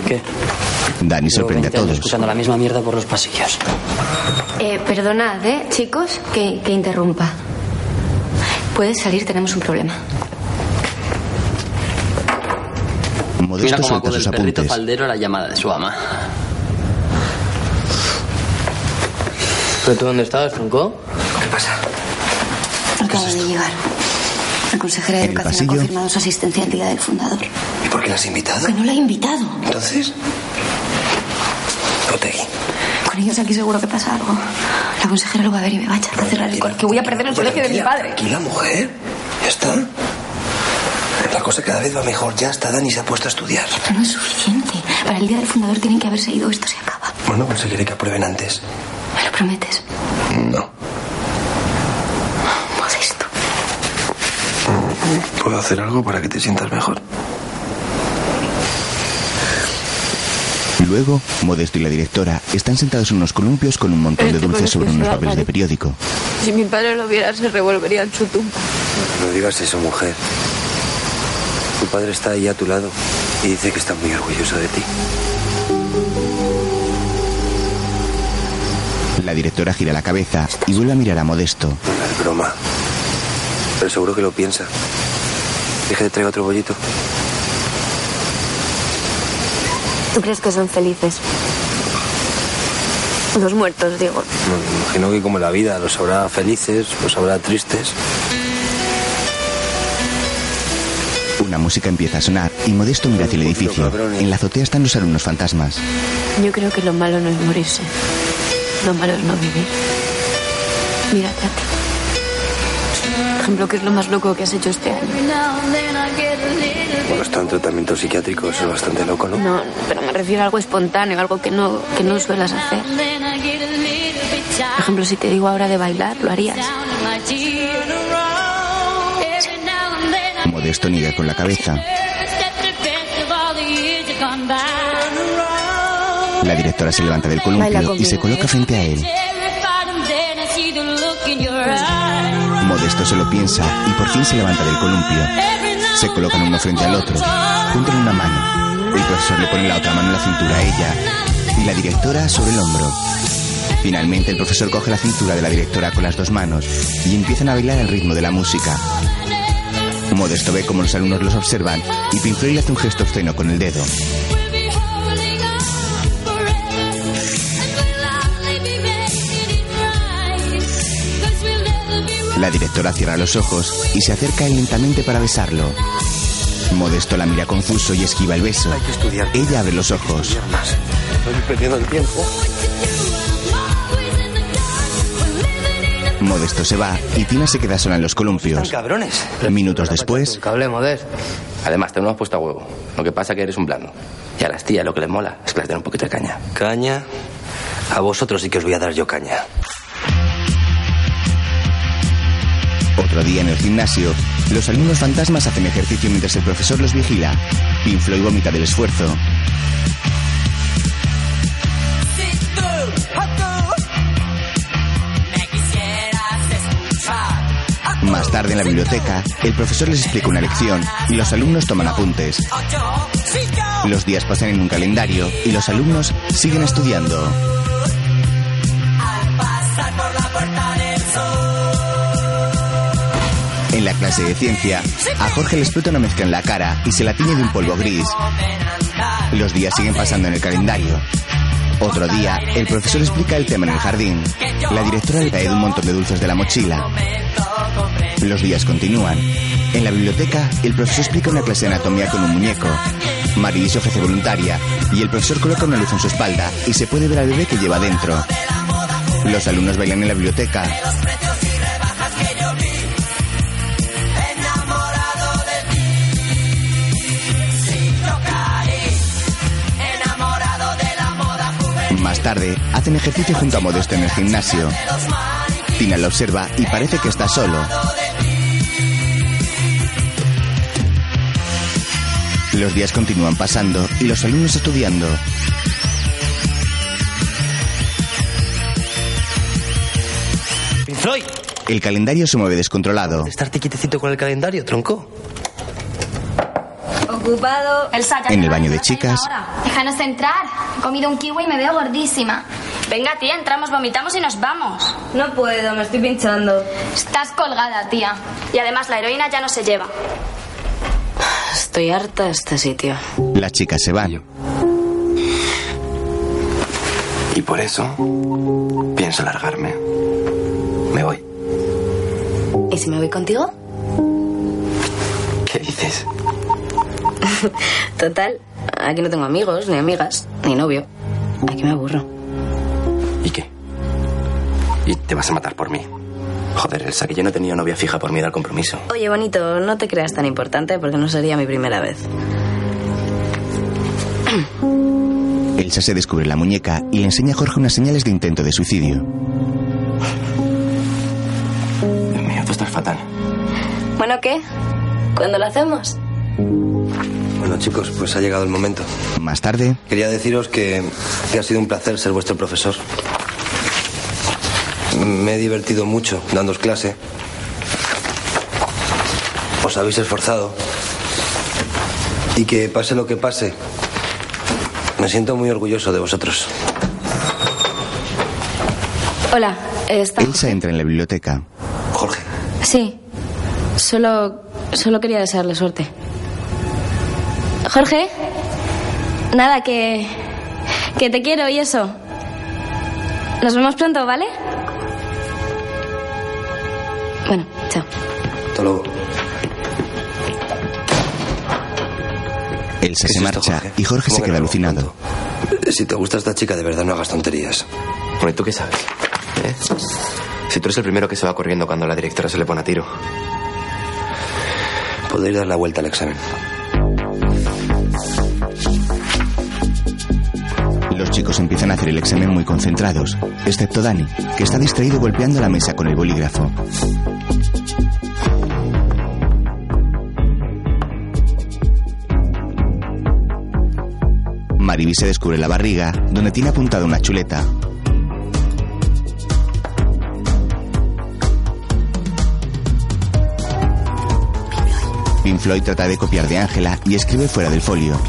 ¿Qué? Dani sorprende a 20 años todos. escuchando la misma mierda por los pasillos. Eh, perdonad, ¿eh, chicos? Que, que interrumpa. Puedes salir, tenemos un problema. Mira Modesto cómo acude el sus perrito apuntes. faldero a la llamada de su ama. ¿Pero tú dónde estabas, tronco? ¿Qué pasa? Acaba de llegar. La consejera de ¿En el Educación pasillo? ha confirmado su asistencia al día del fundador. ¿Y por qué la has invitado? Que no la ha invitado. Entonces. Otegui. Con ellos aquí seguro que pasa algo. La consejera lo va a ver y me va a echar a cerrar el colegio. Que voy a perder el colegio de mi padre. Tranquila, mujer. Ya está. La cosa cada vez va mejor. Ya está, Dani se ha puesto a estudiar. Pero no es suficiente. Para el día del fundador tienen que haberse ido. Esto se acaba. Bueno, conseguiré que aprueben antes. ¿Me lo prometes? No. Modesto. ¿Puedo hacer algo para que te sientas mejor? Luego, Modesto y la directora están sentados en unos columpios con un montón de Este dulces sobre unos es papeles de periódico. Si mi padre lo viera, se revolvería en su tumba. No digas eso, mujer. Tu padre está ahí a tu lado y dice que está muy orgulloso de ti. La directora gira la cabeza y vuelve a mirar a Modesto. No es broma. Pero seguro que lo piensa. Dije que traiga otro bollito. ¿Tú crees que son felices? Los muertos, digo. Me imagino que como la vida los habrá felices, los habrá tristes. Una música empieza a sonar y Modesto mira hacia el edificio. En la azotea están los alumnos fantasmas. Yo creo que lo malo no es morirse. Lo malo es no vivir. Mírate a ti. Por ejemplo, ¿qué es lo más loco que has hecho este año? Bueno, está en tratamiento psiquiátrico, eso es bastante loco, ¿no? No, pero me refiero a algo espontáneo, algo que no, que no suelas hacer. Por ejemplo, si te digo ahora de bailar, lo harías. Modesto niega con la cabeza. La directora se levanta del columpio y se coloca frente a él. Modesto se lo piensa y por fin se levanta del columpio. Se colocan uno frente al otro, juntan una mano. El profesor le pone la otra mano en la cintura a ella y la directora sobre el hombro. Finalmente el profesor coge la cintura de la directora con las dos manos y empiezan a bailar al ritmo de la música. Modesto ve cómo los alumnos los observan y Pink le hace un gesto obsceno con el dedo. La directora cierra los ojos y se acerca a él lentamente para besarlo. Modesto la mira confuso y esquiva el beso. Ella abre los ojos. Estoy perdiendo el tiempo. Modesto se va y Tina se queda sola en los columpios. cabrones. Minutos después, Cable, Modes. Además, te lo hemos puesto a huevo. Lo que pasa que eres un blando. Y a las tías lo que les mola es que les den un poquito de caña. Caña. A vosotros sí que os voy a dar yo caña. Otro día en el gimnasio, los alumnos fantasmas hacen ejercicio mientras el profesor los vigila. Pink Floyd vomita del esfuerzo. Más tarde en la biblioteca, el profesor les explica una lección y los alumnos toman apuntes. Los días pasan en un calendario y los alumnos siguen estudiando. En la clase de ciencia, a Jorge le explota una mezcla en la cara y se la tiñe de un polvo gris. Los días siguen pasando en el calendario. Otro día, el profesor explica el tema en el jardín. La directora le trae un montón de dulces de la mochila. Los días continúan. En la biblioteca, el profesor explica una clase de anatomía con un muñeco. Marie se ofrece voluntaria y el profesor coloca una luz en su espalda y se puede ver al bebé que lleva dentro. Los alumnos bailan en la biblioteca. Más tarde, hacen ejercicio junto a Modesto en el gimnasio. Tina lo observa y parece que está solo. Los días continúan pasando y los alumnos estudiando. Floyd. El calendario se mueve descontrolado. Estarte quietecito con el calendario, tronco. Ocupado. El En el baño de chicas, Déjanos entrar. He comido un kiwi y me veo gordísima. Venga, tía, entramos, vomitamos y nos vamos. No puedo, me estoy pinchando. Estás colgada, tía. Y además la heroína ya no se lleva. Estoy harta de este sitio. La chica se va. Y por eso pienso largarme. Me voy. ¿Y si me voy contigo? ¿Qué dices? Total, aquí no tengo amigos, ni amigas, ni novio. Aquí me aburro. ¿Y qué? ¿Y te vas a matar por mí? Joder, Elsa, que yo no he tenido novia fija por miedo al compromiso. Oye, bonito, no te creas tan importante porque no sería mi primera vez. Elsa se descubre la muñeca y le enseña a Jorge unas señales de intento de suicidio. Dios mío, tú estás fatal. Bueno, ¿qué? ¿Cuándo lo hacemos? Bueno, chicos, pues ha llegado el momento. Más tarde. Quería deciros que, que ha sido un placer ser vuestro profesor. Me he divertido mucho dándos clase. Os habéis esforzado. Y que pase lo que pase, me siento muy orgulloso de vosotros. Hola, está. Elsa entra en la biblioteca. Jorge. Sí. Solo. Solo quería desearle suerte. Jorge. Nada, que. Que te quiero y eso. Nos vemos pronto, ¿vale? Bueno, chao. Hasta luego. Elsa ¿Qué se es esto, marcha Jorge? y Jorge se ¿Cómo que queda no? alucinado. Si te gusta esta chica, de verdad no hagas tonterías. Bueno, ¿y tú qué sabes? ¿Eh? Si tú eres el primero que se va corriendo cuando la directora se le pone a tiro. Podéis dar la vuelta al examen. Chicos empiezan a hacer el examen muy concentrados, excepto Dani, que está distraído golpeando la mesa con el bolígrafo. Mariby se descubre la barriga, donde tiene apuntada una chuleta. Pink Floyd trata de copiar de Ángela y escribe fuera del folio.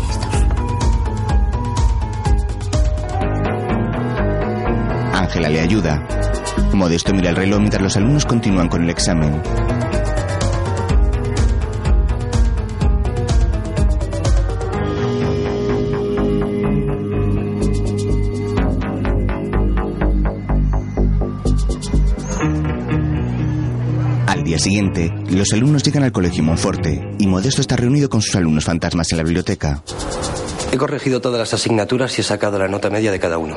Le ayuda. Modesto mira el reloj mientras los alumnos continúan con el examen. Al día siguiente, los alumnos llegan al colegio Monforte y Modesto está reunido con sus alumnos fantasmas en la biblioteca. He corregido todas las asignaturas y he sacado la nota media de cada uno.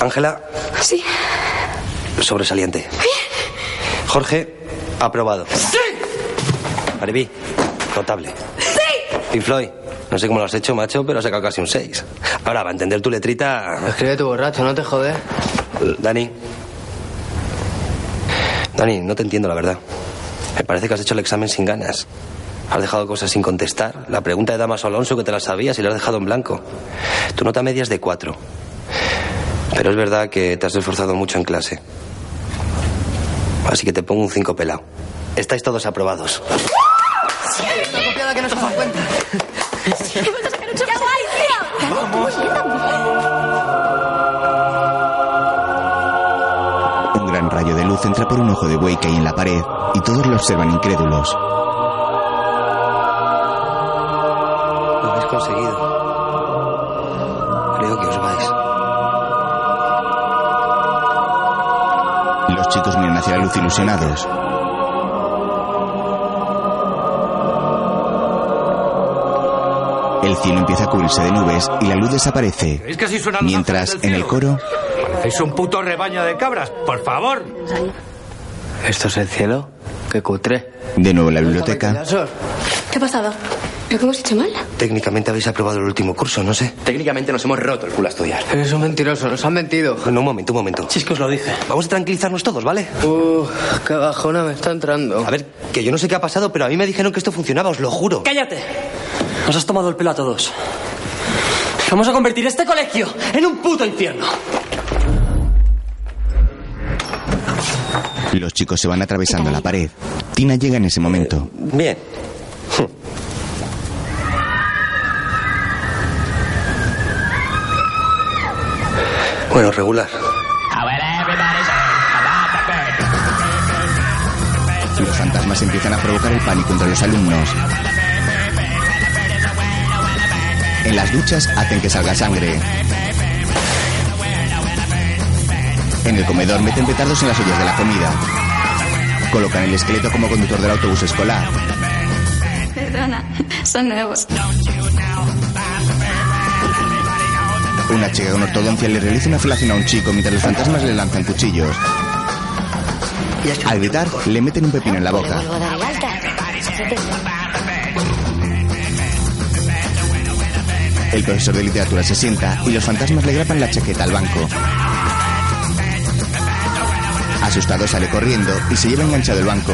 Ángela, Sí. sobresaliente. Jorge, aprobado. ¡Sí! Mariby, notable. ¡Sí! Pink Floyd, no sé cómo lo has hecho, macho, pero has sacado casi un 6. Ahora, para entender tu letrita... Escribe tu borracho, no te jode. Dani. Dani, no te entiendo, la verdad. Me parece que has hecho el examen sin ganas. Has dejado cosas sin contestar. La pregunta de Damaso Alonso que te la sabías y la has dejado en blanco. Tu nota media es de 4. Pero es verdad que te has esforzado mucho en clase. Así que te pongo un 5 pelado. Estáis todos aprobados. Está copiada que no se cuenta. ¡Qué guay, Un gran rayo de luz entra por un ojo de buey que hay en la pared y todos lo observan incrédulos. Lo habéis conseguido. Creo que os vais. Chicos miran hacia la luz ilusionados. El cielo empieza a cubrirse de nubes y la luz desaparece. ¿Veis que así Mientras, en el coro, Parecéis un puto rebaño de cabras, por favor. ¿Esto es el cielo? Qué cutre. de nuevo en la biblioteca, ¿Qué ha pasado? ¿Pero qué hemos hecho mal? Técnicamente habéis aprobado el último curso, no sé. Técnicamente nos hemos roto el culo a estudiar. Eres un mentiroso, nos han mentido. Bueno, un momento, un momento. Si es que os lo dije. Vamos a tranquilizarnos todos, ¿vale? Uh, qué bajona me está entrando. A ver, que yo no sé qué ha pasado, pero a mí me dijeron que esto funcionaba, os lo juro. ¡Cállate! Nos has tomado el pelo a todos. Vamos a convertir este colegio en un puto infierno. los chicos se van atravesando la pared. Tina llega en ese momento. Bien. Bueno, regular. Los fantasmas empiezan a provocar el pánico entre los alumnos. En las duchas hacen que salga sangre. En el comedor meten petardos en las ollas de la comida. Colocan el esqueleto como conductor del autobús escolar. Perdona, son nuevos. Una chica con ortodoncia le realiza una felación a un chico mientras los fantasmas le lanzan cuchillos. Al gritar, le meten un pepino en la boca. El profesor de literatura se sienta y los fantasmas le grapan la chaqueta al banco. Asustado sale corriendo y se lleva enganchado el banco.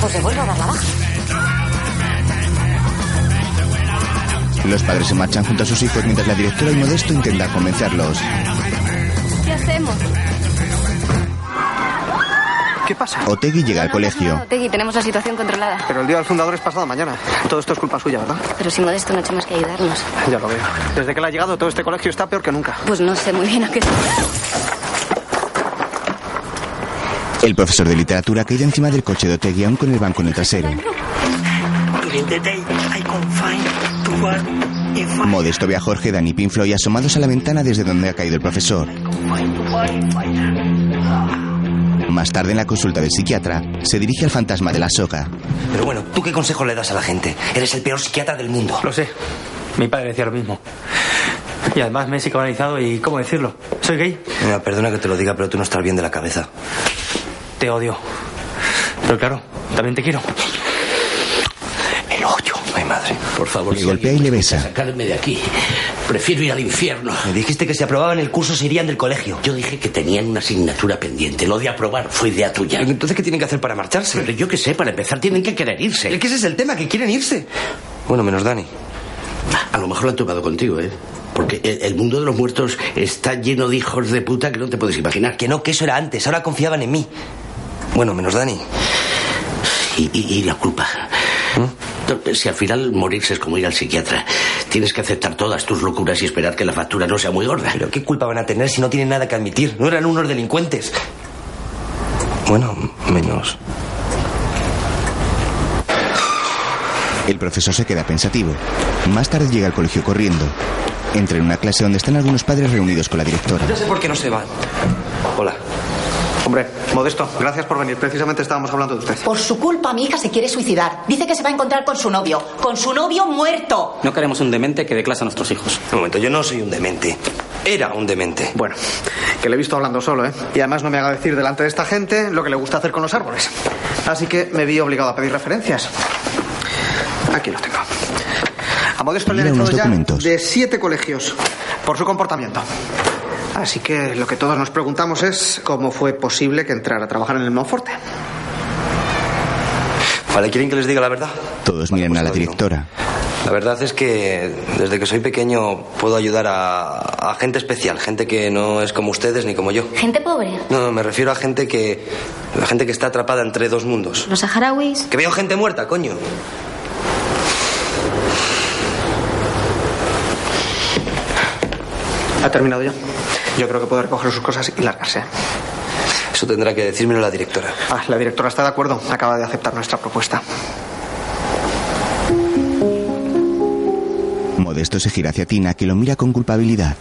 Pues le vuelvo a dar la baja. Los padres se marchan junto a sus hijos mientras la directora y Modesto intentan convencerlos. ¿Qué hacemos? ¿Qué pasa? Otegui llega al colegio. Tegui, tenemos la situación controlada. Pero el día del fundador es pasado mañana. Todo esto es culpa suya, ¿verdad? Pero si Modesto no ha hecho más que ayudarnos. Ya lo veo. Desde que él ha llegado, todo este colegio está peor que nunca. Pues no sé muy bien a qué. El profesor de literatura cae encima del coche de Otegui aún con el banco en el trasero. Modesto ve a Jorge, Dani y Pinfloy asomados a la ventana desde donde ha caído el profesor. Más tarde en la consulta del psiquiatra, se dirige al fantasma de la soga. Pero bueno, ¿tú qué consejo le das a la gente? Eres el peor psiquiatra del mundo. Lo sé. Mi padre decía lo mismo. Y además me he psicoanalizado y, ¿cómo decirlo? ¿Soy gay? Mira, perdona que te lo diga, pero tú no estás bien de la cabeza. Te odio. Pero claro, también te quiero. Por favor, Le golpea y le besa. Sacarme de aquí. Prefiero ir al infierno. Me dijiste que si aprobaban el curso se irían del colegio. Yo dije que tenían una asignatura pendiente. Lo de aprobar fue idea tuya. Entonces, ¿qué tienen que hacer para marcharse? Pero yo qué sé, para empezar tienen que querer irse. Es que ese es el tema, que quieren irse. Bueno, menos Dani. A lo mejor lo han tomado contigo, ¿eh? Porque el, mundo de los muertos está lleno de hijos de puta que no te puedes imaginar. Que no, que eso era antes. Ahora confiaban en mí. Bueno, menos Dani. Y, y- y la culpa. Si al final morirse es como ir al psiquiatra, tienes que aceptar todas tus locuras y esperar que la factura no sea muy gorda. Pero ¿qué culpa van a tener si no tienen nada que admitir? No eran unos delincuentes. Bueno, menos. El profesor se queda pensativo. Más tarde llega al colegio corriendo. Entra en una clase donde están algunos padres reunidos con la directora. Ya sé por qué no se van. Hola. Hombre, Modesto, gracias por venir. Precisamente estábamos hablando de usted. Por su culpa, mi hija se quiere suicidar. Dice que se va a encontrar con su novio. Con su novio muerto. No queremos un demente que dé clase a nuestros hijos. Un momento, yo no soy un demente. Era un demente. Bueno, que le he visto hablando solo, ¿eh? Y además no me haga decir delante de esta gente lo que le gusta hacer con los árboles. Así que me vi obligado a pedir referencias. Aquí lo tengo. A Modesto le han echado ya documentos. de siete colegios por su comportamiento. Así que lo que todos nos preguntamos es cómo fue posible que entrara a trabajar en el Monforte. Vale, ¿quieren que les diga la verdad? Todos miran a la directora. La verdad es que desde que soy pequeño puedo ayudar a, a gente especial, gente que no es como ustedes ni como yo. Gente pobre. No, no, me refiero a gente que. La gente que está atrapada entre dos mundos. Los saharauis. Que veo gente muerta, coño. ¿Ha terminado ya? Yo creo que puede recoger sus cosas y largarse. Eso tendrá que decírmelo la directora. Ah, la directora está de acuerdo. Acaba de aceptar nuestra propuesta. Modesto se gira hacia Tina, que lo mira con culpabilidad.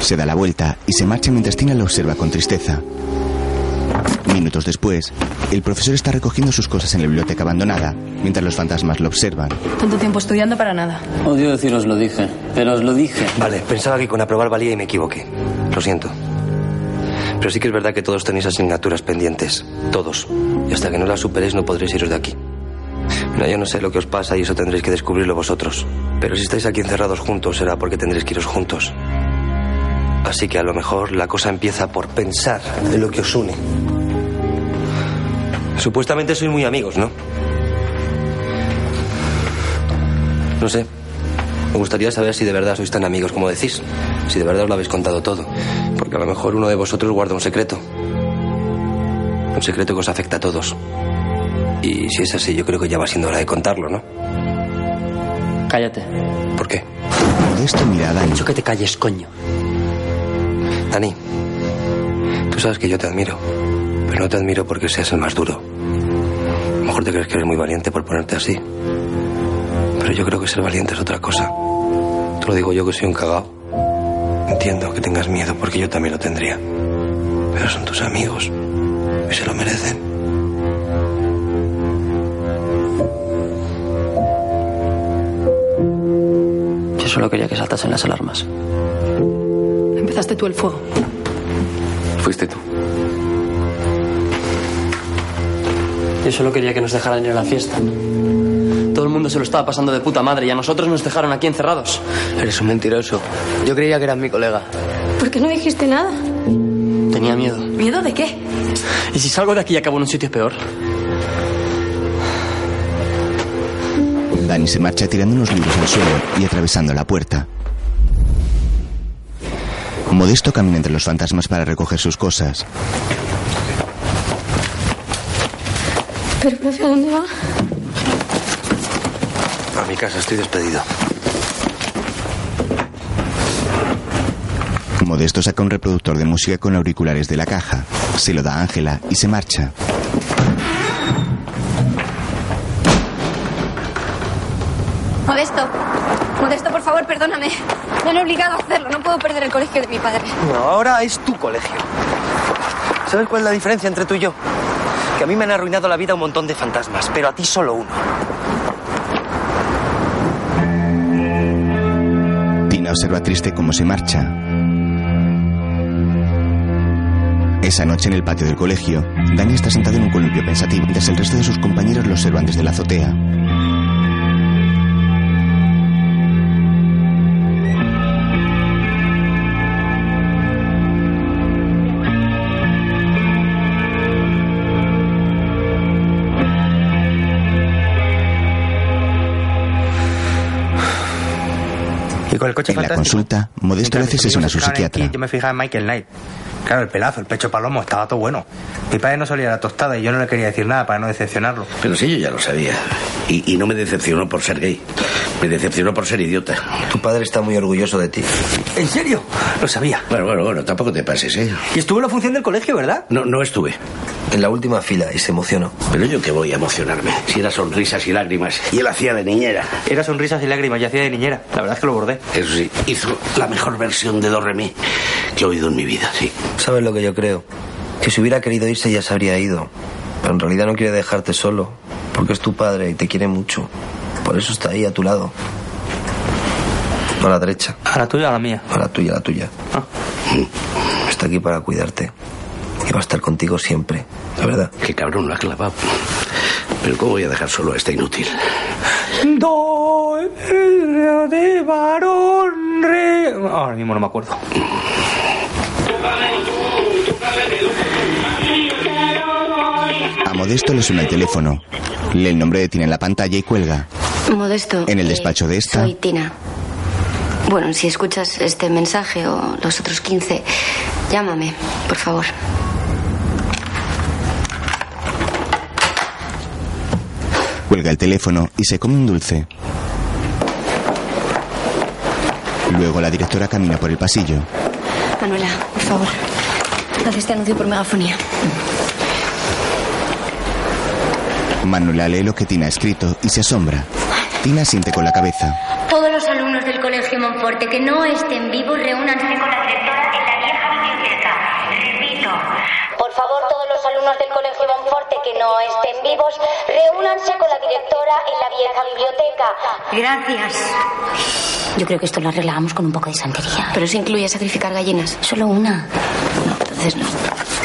Se da la vuelta y se marcha mientras Tina lo observa con tristeza. Minutos después, el profesor está recogiendo sus cosas en la biblioteca abandonada, mientras los fantasmas lo observan. Tanto tiempo estudiando para nada. Odio deciros lo dije, pero os lo dije. Vale, pensaba que con aprobar valía y me equivoqué. Lo siento. Pero sí que es verdad que todos tenéis asignaturas pendientes. Todos. Y hasta que no las superéis no podréis iros de aquí. Mira, yo no sé lo que os pasa y eso tendréis que descubrirlo vosotros. Pero si estáis aquí encerrados juntos será porque tendréis que iros juntos. Así que a lo mejor la cosa empieza por pensar en lo que os une. Supuestamente sois muy amigos, ¿no? No sé. Me gustaría saber si de verdad sois tan amigos como decís. Si de verdad os lo habéis contado todo. Porque a lo mejor uno de vosotros guarda un secreto. Un secreto que os afecta a todos. Y si es así, yo creo que ya va siendo hora de contarlo, ¿no? Cállate. ¿Por qué? Modesto mira a Dani. que te calles, coño. Dani, tú sabes que yo te admiro, pero no te admiro porque seas el más duro. Mejor te crees que eres muy valiente por ponerte así. Pero yo creo que ser valiente es otra cosa. Te lo digo yo que soy un cagao. Entiendo que tengas miedo porque yo también lo tendría. Pero son tus amigos y se lo merecen. Yo solo quería que saltasen las alarmas. Empezaste tú el fuego. Fuiste tú. Yo solo quería que nos dejaran ir a la fiesta. Todo el mundo se lo estaba pasando de puta madre y a nosotros nos dejaron aquí encerrados. Eres un mentiroso. Yo creía que eras mi colega. ¿Por qué no dijiste nada? Tenía miedo. ¿Miedo de qué? ¿Y si salgo de aquí y acabo en un sitio peor? Dani se marcha tirando unos libros al suelo y atravesando la puerta. Modesto camina entre los fantasmas para recoger sus cosas. ¿Pero, profe, a dónde va? A mi casa estoy despedido. Modesto saca un reproductor de música con auriculares de la caja. Se lo da a Ángela y se marcha. Modesto. Modesto, por favor, perdóname. Me han obligado a hacerlo. No puedo perder el colegio de mi padre. No, ahora es tu colegio. ¿Sabes cuál es la diferencia entre tú y yo? Que a mí me han arruinado la vida un montón de fantasmas, pero a ti solo uno. Tina observa triste cómo se marcha. Esa noche en el patio del colegio, Dani está sentado en un columpio pensativo mientras el resto de sus compañeros lo observan desde la azotea. Con el coche En la fantástico. consulta, Modesto le hace sesión a su psiquiatra. Yo me fijaba en Michael Knight. Claro, el pelazo, el pecho palomo, estaba todo bueno. Mi padre no salía a la tostada y yo no le quería decir nada para no decepcionarlo. Pero sí, yo ya lo sabía. Y, y no me decepcionó por ser gay. Me decepcionó por ser idiota. Tu padre está muy orgulloso de ti. ¿En serio? Lo sabía. Bueno, bueno, bueno, tampoco te pases, ¿eh? Y estuvo en la función del colegio, ¿verdad? No, no estuve. En la última fila y se emocionó. Pero yo que voy a emocionarme. Si era sonrisas y lágrimas. Y él hacía de niñera. Era sonrisas y lágrimas y hacía de niñera. La verdad es que lo bordé. Eso sí, hizo la mejor versión de Do Re Mi que he oído en mi vida, sí. ¿Sabes lo que yo creo? Que si hubiera querido irse ya se habría ido. Pero en realidad no quiere dejarte solo. Porque es tu padre y te quiere mucho. Por eso está ahí a tu lado. A la derecha. ¿A la tuya o a la mía? A la tuya, a la tuya. Está aquí para cuidarte. Y va a estar contigo siempre. La verdad. Qué cabrón lo ha clavado. Pero ¿cómo voy a dejar solo a este inútil? Do, re, de varón, re. Ahora mismo no me acuerdo. A Modesto le suena el teléfono. Lee el nombre de Tina en la pantalla y cuelga. Modesto. En el despacho de esta, Soy Tina. Bueno, si escuchas este mensaje o los otros 15, llámame, por favor. cuelga el teléfono y se come un dulce. Luego la directora camina por el pasillo. Manuela, por favor. Haz este anuncio por megafonía. Manuela lee lo que Tina ha escrito y se asombra. Tina siente con la cabeza. Alumnos del Colegio Monforte que no estén vivos reúnanse con la directora en la vieja biblioteca. Repito. Por favor, todos los alumnos del Colegio Monforte que no estén vivos reúnanse con la directora en la vieja biblioteca. Gracias. Yo creo que esto lo arreglábamos con un poco de santería. Pero eso incluye sacrificar gallinas. Solo una. No, entonces no.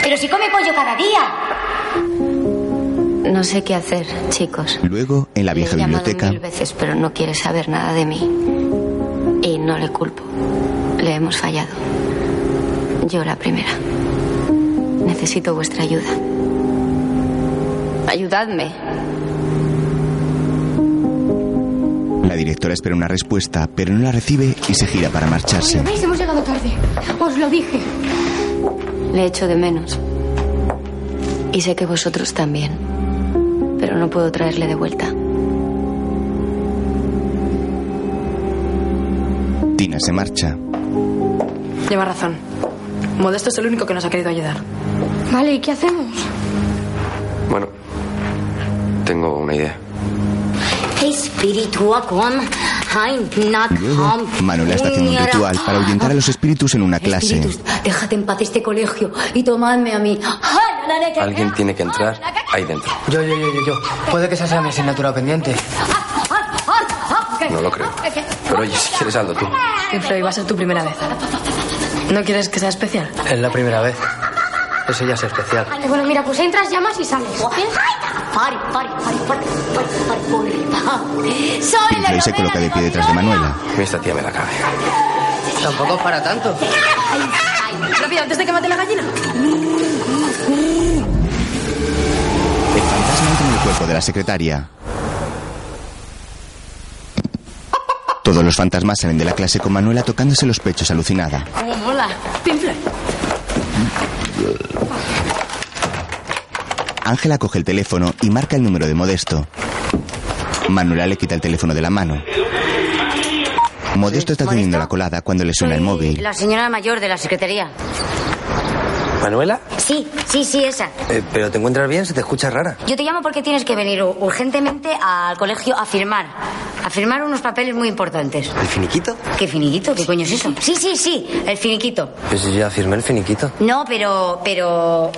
Pero si come pollo cada día. No sé qué hacer, chicos. Luego, en la vieja biblioteca, mil veces, pero no quiere saber nada de mí. Y no le culpo. Le hemos fallado. Yo la primera. Necesito vuestra ayuda. Ayudadme. la directora espera una respuesta, pero no la recibe y se gira para marcharse. ¿Veis? Hemos llegado tarde. Os lo dije. Le echo de menos. Y sé que vosotros también. Pero no puedo traerle de vuelta. Tina se marcha. Lleva razón. Modesto es el único que nos ha querido ayudar. Vale, ¿y qué hacemos? Bueno, tengo una idea. Luego, Manuela está haciendo un ritual para ahuyentar a los espíritus en una clase. Espíritus, déjate en paz este colegio y tomadme a mí. Alguien tiene que entrar ahí dentro. Yo, yo, yo, yo, yo. Puede que esa sea mi asignatura pendiente. No lo creo. Pero oye, si quieres hazlo tú. Floyd, va a ser tu primera vez. ¿No quieres que sea especial? Es la primera vez. Eso ya es especial. Vale, bueno, mira, pues entras, llamas y sales. Pari, pari, pari, pari, pari, pari, pari. Soy la se coloca de pie detrás de Manuela. Esta tía me la cabe. Tampoco es para tanto. Rápido, antes de que mate la gallina. El fantasma entra en el cuerpo de la secretaria. Todos los fantasmas salen de la clase con Manuela tocándose los pechos alucinada. Pinfle. Ángela coge el teléfono y marca el número de Modesto. Manuela le quita el teléfono de la mano. Modesto está teniendo la colada cuando le suena el móvil. La señora mayor de la secretaría. ¿Manuela? Sí, sí, sí, esa. Eh, ¿Pero te encuentras bien? Se te escucha rara. Yo te llamo porque tienes que venir urgentemente al colegio a firmar. A firmar unos papeles muy importantes. ¿El finiquito? ¿Qué finiquito? ¿Qué coño es eso? Sí, sí, sí, el finiquito. Pues ya firmé el finiquito. No, pero, pero...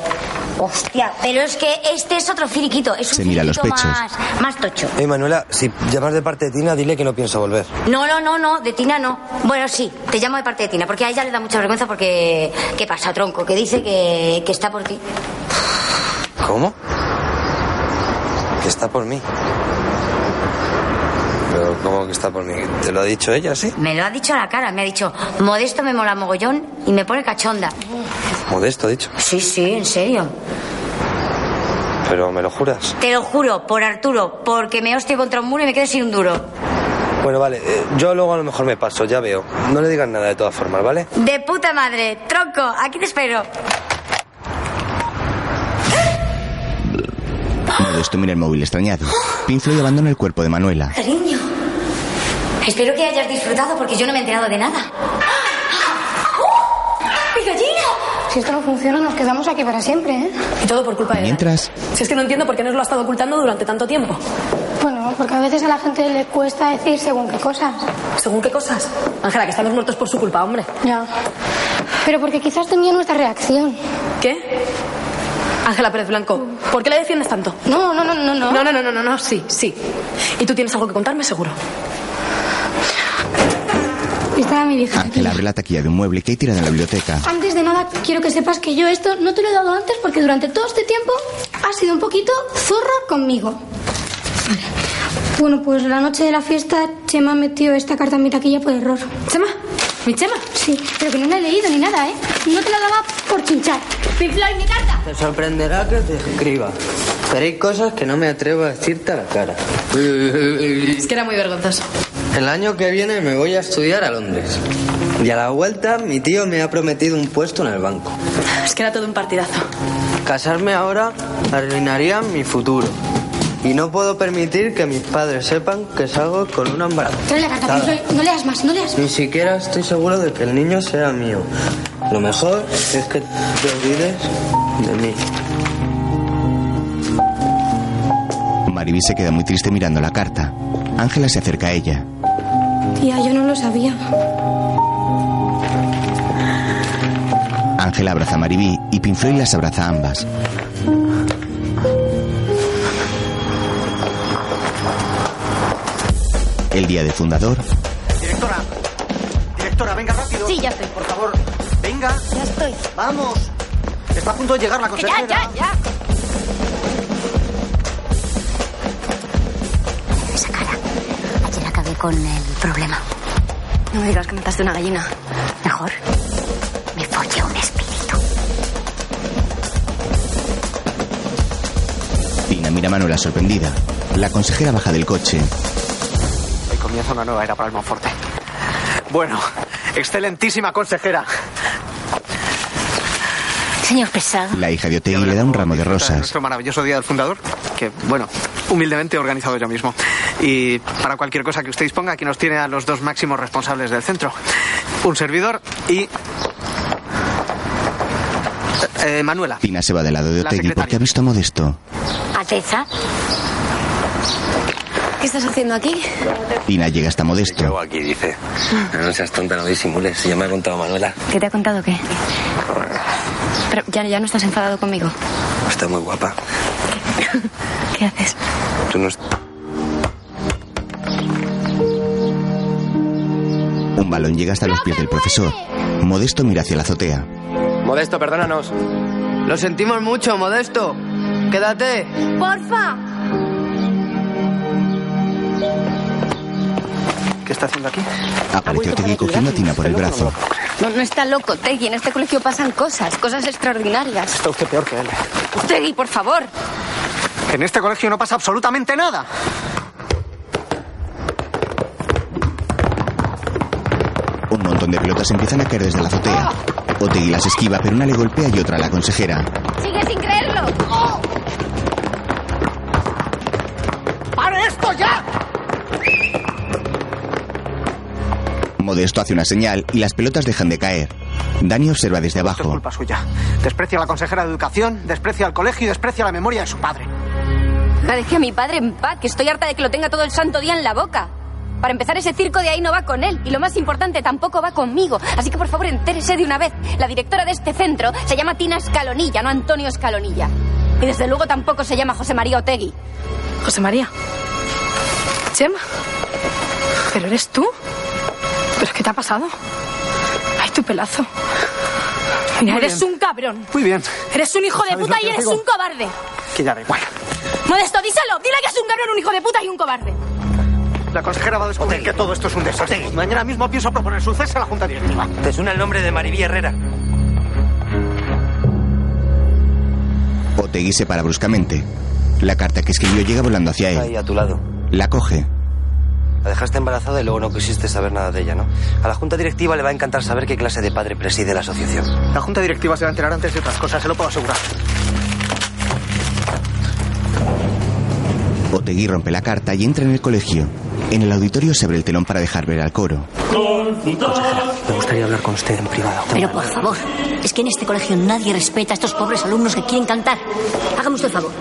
Hostia, pero es que este es otro finiquito. Es un Se mira los finiquito pechos. Más, más tocho. Eh, Manuela, si llamas de parte de Tina, dile que no pienso volver. No, no, no, no, de Tina no. Bueno, sí, te llamo de parte de Tina, porque a ella le da mucha vergüenza porque... ¿Qué pasa, tronco? Que dice que, que está por ti. ¿Cómo? Que está por mí. ¿Cómo que está por mí? ¿Te lo ha dicho ella, sí? Me lo ha dicho a la cara, me ha dicho, Modesto me mola mogollón y me pone cachonda. Modesto, ha dicho. Sí, sí, en serio. Pero me lo juras. Te lo juro, por Arturo, porque me hostio contra un muro y me quedo sin un duro. Bueno, vale. eh, yo luego a lo mejor me paso, ya veo. No le digas nada de todas formas, ¿vale? De puta madre, tronco, aquí te espero. Modesto mira el móvil extrañado. Pink Floyd abandona el cuerpo de Manuela. Cariño, espero que hayas disfrutado porque yo no me he enterado de nada. ¡Mi gallina! Si esto no funciona, nos quedamos aquí para siempre, ¿eh? Y todo por culpa de. Mientras, Si es que no entiendo por qué nos lo ha estado ocultando durante tanto tiempo. Bueno, porque a veces a la gente le cuesta decir según qué cosas. ¿Según qué cosas? Ángela, que estamos muertos por su culpa, hombre. Ya. Pero porque quizás temía nuestra reacción. ¿Qué? Ángela Pérez Blanco, ¿por qué le defiendes tanto? No, no, no, no, no. No, no, no, no, no, no, sí, sí. ¿Y tú tienes algo que contarme, seguro? Estaba mi vieja. Ángela abre la taquilla de un mueble que hay tirada en la biblioteca. Antes de nada, quiero que sepas que yo esto no te lo he dado antes porque durante todo este tiempo has sido un poquito zorra conmigo. Vale. Bueno, pues la noche de la fiesta, Chema metió esta carta en mi taquilla por error. ¿Chema? ¿Mi Chema? Sí, pero que no la he leído ni nada, ¿eh? No te la daba por chinchar. Floyd, mi carta. Te sorprenderá que te escriba. Pero hay cosas que no me atrevo a decirte a la cara. Es que era muy vergonzoso. El año que viene me voy a estudiar a Londres. Y a la vuelta mi tío me ha prometido un puesto en el banco. Es que era todo un partidazo. Casarme ahora arruinaría mi futuro. Y no puedo permitir que mis padres sepan que salgo con una embarazada. Trae la carta, Pink Floyd. No leas más, no leas más. Ni siquiera estoy seguro de que el niño sea mío. Lo mejor es que te olvides de mí. Mariby se queda muy triste mirando la carta. Ángela se acerca a ella. Tía, yo no lo sabía. Ángela abraza a Mariby y Pink Floyd las abraza a ambas. El día de fundador, Directora, directora, venga rápido. Sí, ya estoy. Por favor, venga. Ya estoy. Vamos. Está a punto de llegar la Ya, consejera. ya, ya. Esa con el problema. No me digas que mataste una gallina. Mejor. Me follé un espíritu. Tina mira a Manuela sorprendida. La consejera baja del coche. Hoy comienza una nueva era para el Monforte. Bueno, excelentísima consejera. Señor pesado. La hija de Otegui le da un ramo de de rosas. nuestro maravilloso Día del Fundador, que, bueno, humildemente he organizado yo mismo. Y para cualquier cosa que usted disponga, aquí nos tiene a los dos máximos responsables del centro. Un servidor y... eh, Manuela. Tina se va del lado de La Otegui secretaria. porque ha visto a Modesto. Alteza. ¿Qué estás haciendo aquí? Tina llega hasta Modesto. Yo aquí, dice. No seas tonta, no disimules. Si ya me ha contado Manuela. ¿Qué te ha contado qué? Pero ya, ya no estás enfadado conmigo. Está muy guapa. ¿Qué haces? Tú no... Un balón llega hasta los pies del profesor. Modesto mira hacia la azotea. Modesto, perdónanos. Lo sentimos mucho, Modesto. Quédate. Porfa. ¿Qué está haciendo aquí? Aparece Otegui cogiendo a Tina por el brazo. No, no está loco, Tegui. En este colegio pasan cosas, cosas extraordinarias. Está usted peor que él. Tegui, por favor. En este colegio no pasa absolutamente nada. Montón de pelotas empiezan a caer desde la azotea. Otegui las esquiva, pero una le golpea y otra a la consejera. Sigue sin creerlo. ¡Pare esto ya! Modesto hace una señal y las pelotas dejan de caer. Dani observa desde Esto es abajo. culpa suya. Desprecia a la consejera de educación, desprecia al colegio y desprecia la memoria de su padre. La dejé a mi padre en paz, que estoy harta de que lo tenga todo el santo día en la boca. Para empezar, ese circo de ahí no va con él. Y lo más importante, tampoco va conmigo. Así que por favor, entérese de una vez. La directora de este centro se llama Tina Escalonilla, no Antonio Escalonilla. Y desde luego tampoco se llama José María Otegui. José María. Chema. ¿Pero eres tú? ¿Pero qué te ha pasado? Ay, tu pelazo. Mira, Muy eres bien. un cabrón. Muy bien. Eres un hijo de ¿Sabes puta y eres digo? un cobarde. Que ya da igual. Modesto, díselo. Dile que es un cabrón, un hijo de puta y un cobarde. La consejera va a descubrir que todo esto es un desastre. Mañana mismo pienso proponer su cese a la junta directiva. ¿Te suena el nombre de Maribí Herrera? Otegui se para bruscamente. La carta que escribió llega volando hacia Ahí, él. a tu lado. La coge. La dejaste embarazada y luego no quisiste saber nada de ella, ¿no? A la junta directiva le va a encantar saber qué clase de padre preside la asociación. La junta directiva se va a enterar antes de otras cosas, se lo puedo asegurar. Otegui rompe la carta y entra en el colegio. En el auditorio se abre el telón para dejar ver al coro. Me gustaría hablar con usted en privado. Pero por favor, es que en este colegio nadie respeta a estos pobres alumnos que quieren cantar. Hágame usted el favor.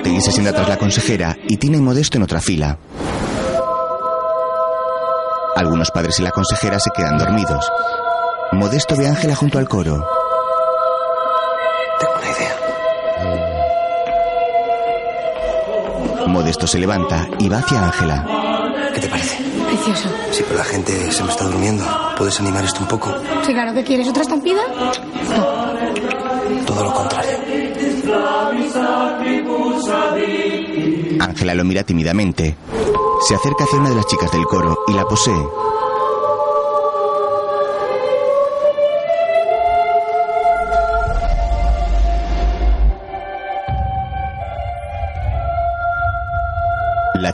Otegui se sienta tras la consejera y Tina y Modesto en otra fila. Algunos padres y la consejera se quedan dormidos. Modesto ve a Ángela junto al coro. Tengo una idea. Modesto se levanta y va hacia Ángela. ¿Qué te parece? Precioso. Sí, pero la gente se me está durmiendo. ¿Puedes animar esto un poco? Sí, claro, ¿qué quieres? ¿Otra estampida? Todo lo contrario. Ángela lo mira tímidamente. Se acerca hacia una de las chicas del coro y la posee.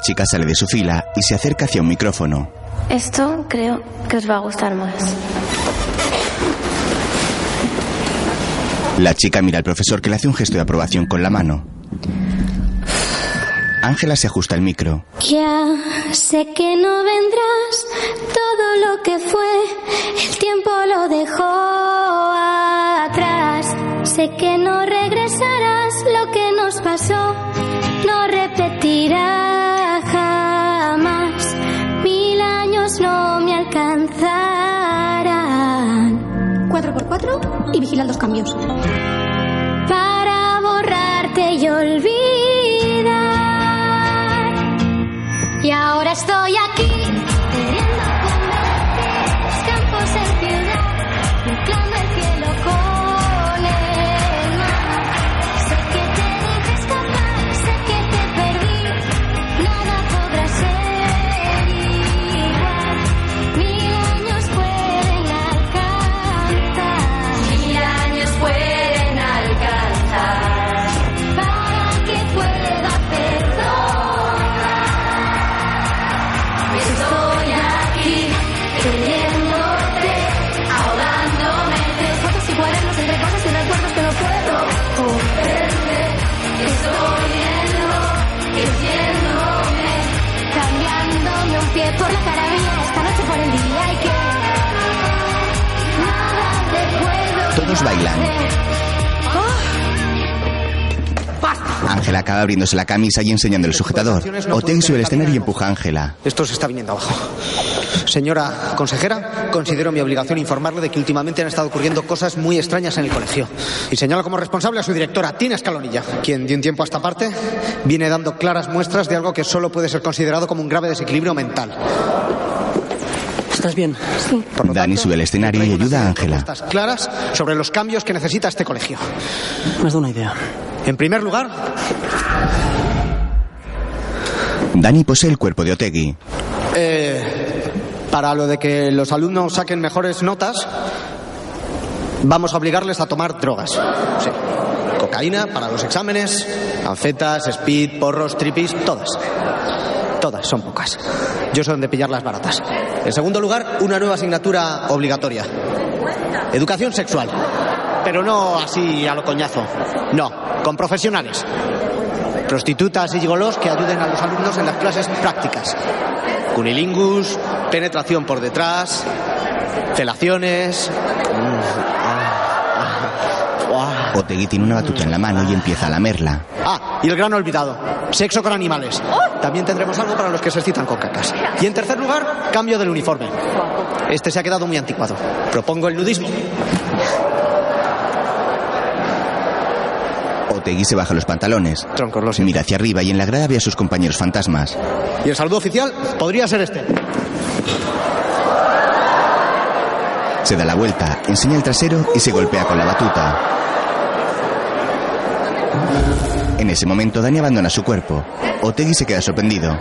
Chica sale de su fila y se acerca hacia un micrófono. Esto creo que os va a gustar más. La chica mira al profesor que le hace un gesto de aprobación con la mano. Ángela se ajusta el micro. Ya sé que no vendrás, todo lo que fue, el tiempo lo dejó atrás. Sé que no regresarás, y vigilan dos cambios. Para borrarte y olvidar. Y ahora estoy Todos bailan. Ángela acaba abriéndose la camisa y enseñando el sujetador. Otegi sube escenario y empuja a Ángela. Esto se está viniendo abajo. Señora consejera, considero mi obligación informarle de que últimamente han estado ocurriendo cosas muy extrañas en el colegio. Y señalo como responsable a su directora, Tina Escalonilla, quien de un tiempo a esta parte viene dando claras muestras de algo que solo puede ser considerado como un grave desequilibrio mental. ¿Estás bien? Sí. Dani sube al escenario y ayuda a Ángela. Claras sobre los cambios que necesita este colegio. Me has dado una idea. En primer lugar, Dani posee el cuerpo de Otegi. eh, para lo de que los alumnos saquen mejores notas, vamos a obligarles a tomar drogas. Sí. Cocaína para los exámenes, anfetas, speed, porros, tripis, todas. Todas, son pocas. Yo sé dónde pillar las baratas. En segundo lugar, una nueva asignatura obligatoria. Educación sexual. Pero no así a lo coñazo. No, con profesionales. Prostitutas y gigolos que ayuden a los alumnos en las clases prácticas. Cunilingus, penetración por detrás, felaciones. Otegi tiene una batuta en la mano y empieza a lamerla. Ah, y el gran olvidado. Sexo con animales. También tendremos algo para los que se excitan con cacas. Y en tercer lugar, cambio del uniforme. Este se ha quedado muy anticuado. Propongo el nudismo. Otegi se baja los pantalones. Mira hacia arriba y en la grada ve a sus compañeros fantasmas. Y el saludo oficial podría ser este. Se da la vuelta, enseña el trasero y se golpea con la batuta. En ese momento, Dani abandona su cuerpo. Otegi se queda sorprendido.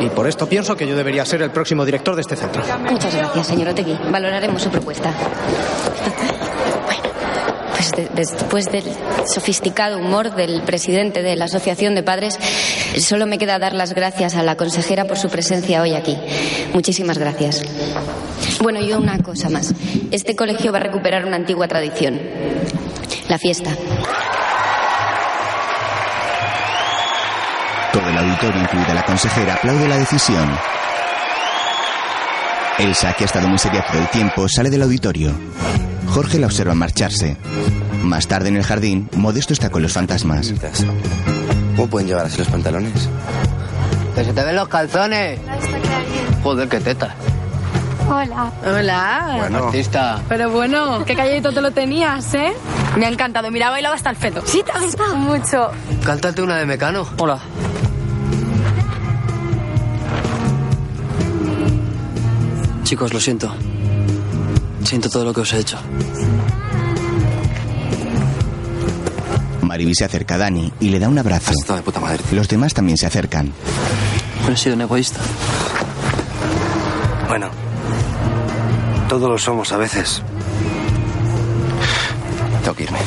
Y por esto pienso que yo debería ser el próximo director de este centro. Muchas gracias, señor Otegui. Valoraremos su propuesta. Bueno, pues de- después del sofisticado humor del presidente de la Asociación de Padres, solo me queda dar las gracias a la consejera por su presencia hoy aquí. Muchísimas gracias. Bueno, y una cosa más. Este colegio va a recuperar una antigua tradición. La fiesta. Todo el auditorio, incluida la consejera, aplaude la decisión. Elsa, que ha estado muy seria todo el tiempo, sale del auditorio. Jorge la observa marcharse. Más tarde en el jardín, Modesto está con los fantasmas. ¿Cómo pueden llevar así los pantalones? Que se te ven los calzones. Joder, qué teta. Hola. Hola. Bueno. Artista. Pero bueno, qué calladito te lo tenías, ¿eh? Me ha encantado. Mira, ha bailado hasta el feto. Sí, te ha gustado. Mucho. Cántate una de Mecano. Hola. Chicos, lo siento. Siento todo lo que os he hecho. Mariby se acerca a Dani y le da un abrazo. Los demás también se acercan. No he sido un egoísta. Bueno, todos lo somos a veces. Tengo que irme.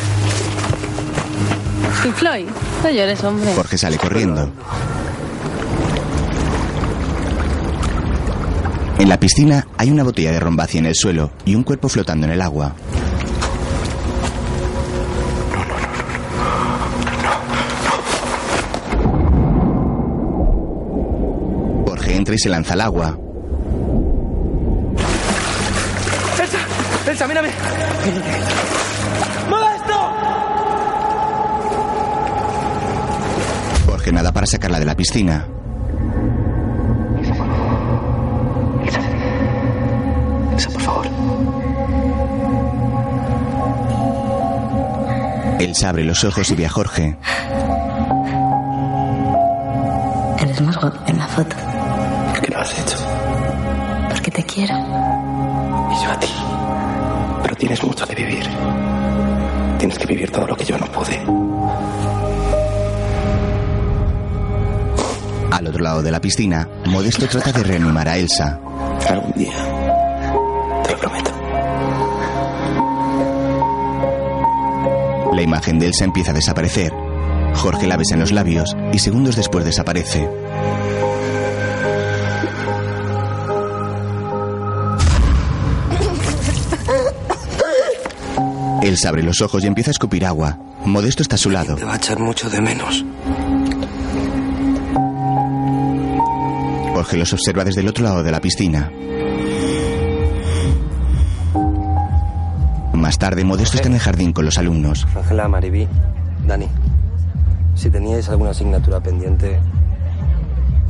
¿Y Floyd? No llores, hombre. Jorge sale corriendo. En la piscina hay una botella de ron vacía en el suelo y un cuerpo flotando en el agua. Jorge entra y se lanza al agua. ¡Elsa, mírame! ¡Modesto! Jorge nada para sacarla de la piscina. Elsa, por favor. Elsa abre los ojos y ve a Jorge. Eres más guapo en la foto. ¿Por qué lo has hecho? Porque te quiero. Y yo a ti. Tienes mucho que vivir. Tienes que vivir todo lo que yo no pude. Al otro lado de la piscina, Modesto trata de reanimar a Elsa. Algún día. Te lo prometo. La imagen de Elsa empieza a desaparecer. Jorge la besa en los labios y segundos después desaparece. Elsa abre los ojos y empieza a escupir agua. Modesto está a su lado. Te va a echar mucho de menos. Jorge los observa desde el otro lado de la piscina. Más tarde, Modesto está en el jardín con los alumnos. Ángela, Maribí, Dani. Si teníais alguna asignatura pendiente,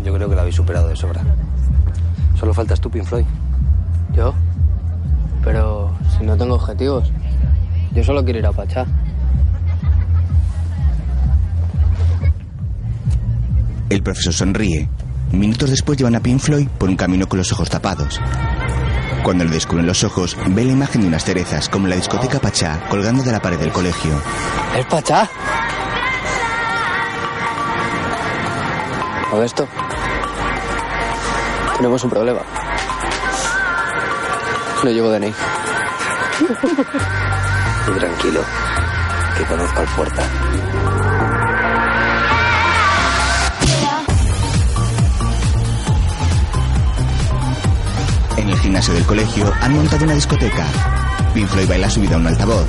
yo creo que la habéis superado de sobra. Solo faltas tú, Pink Floyd. ¿Yo? Pero si no tengo objetivos. Yo solo quiero ir a Pachá. El profesor sonríe. Minutos después llevan a Pink Floyd por un camino con los ojos tapados. Cuando le descubren los ojos, ve la imagen de unas cerezas, como la discoteca Pachá, colgando de la pared del colegio. ¿Es Pachá? esto? Tenemos un problema. No llevo DNI. Tú tranquilo, que conozco al puerta. En el gimnasio del colegio han montado una discoteca. Pink Floyd baila subida a un altavoz.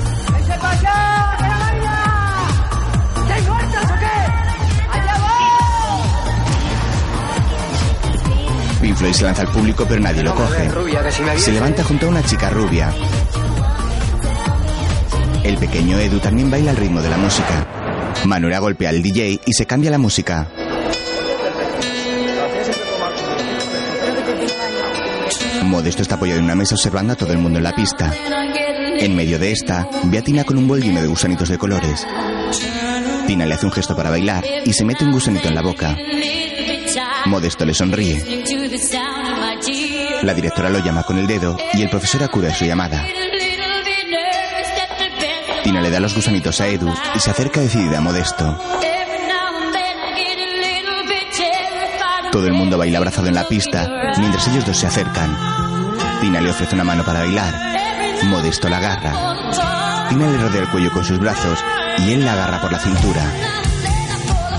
Pink Floyd se lanza al público pero nadie lo coge. Se levanta junto a una chica rubia. El pequeño Edu también baila al ritmo de la música. Manuela golpea al DJ y se cambia la música. Modesto está apoyado en una mesa observando a todo el mundo en la pista. En medio de esta, ve a Tina con un bol lleno de gusanitos de colores. Tina le hace un gesto para bailar y se mete un gusanito en la boca. Modesto le sonríe. La directora lo llama con el dedo y el profesor acude a su llamada. Tina le da los gusanitos a Edu y se acerca decidida a Modesto. Todo el mundo baila abrazado en la pista mientras ellos dos se acercan. Tina le ofrece una mano para bailar. Modesto la agarra. Tina le rodea el cuello con sus brazos y él la agarra por la cintura.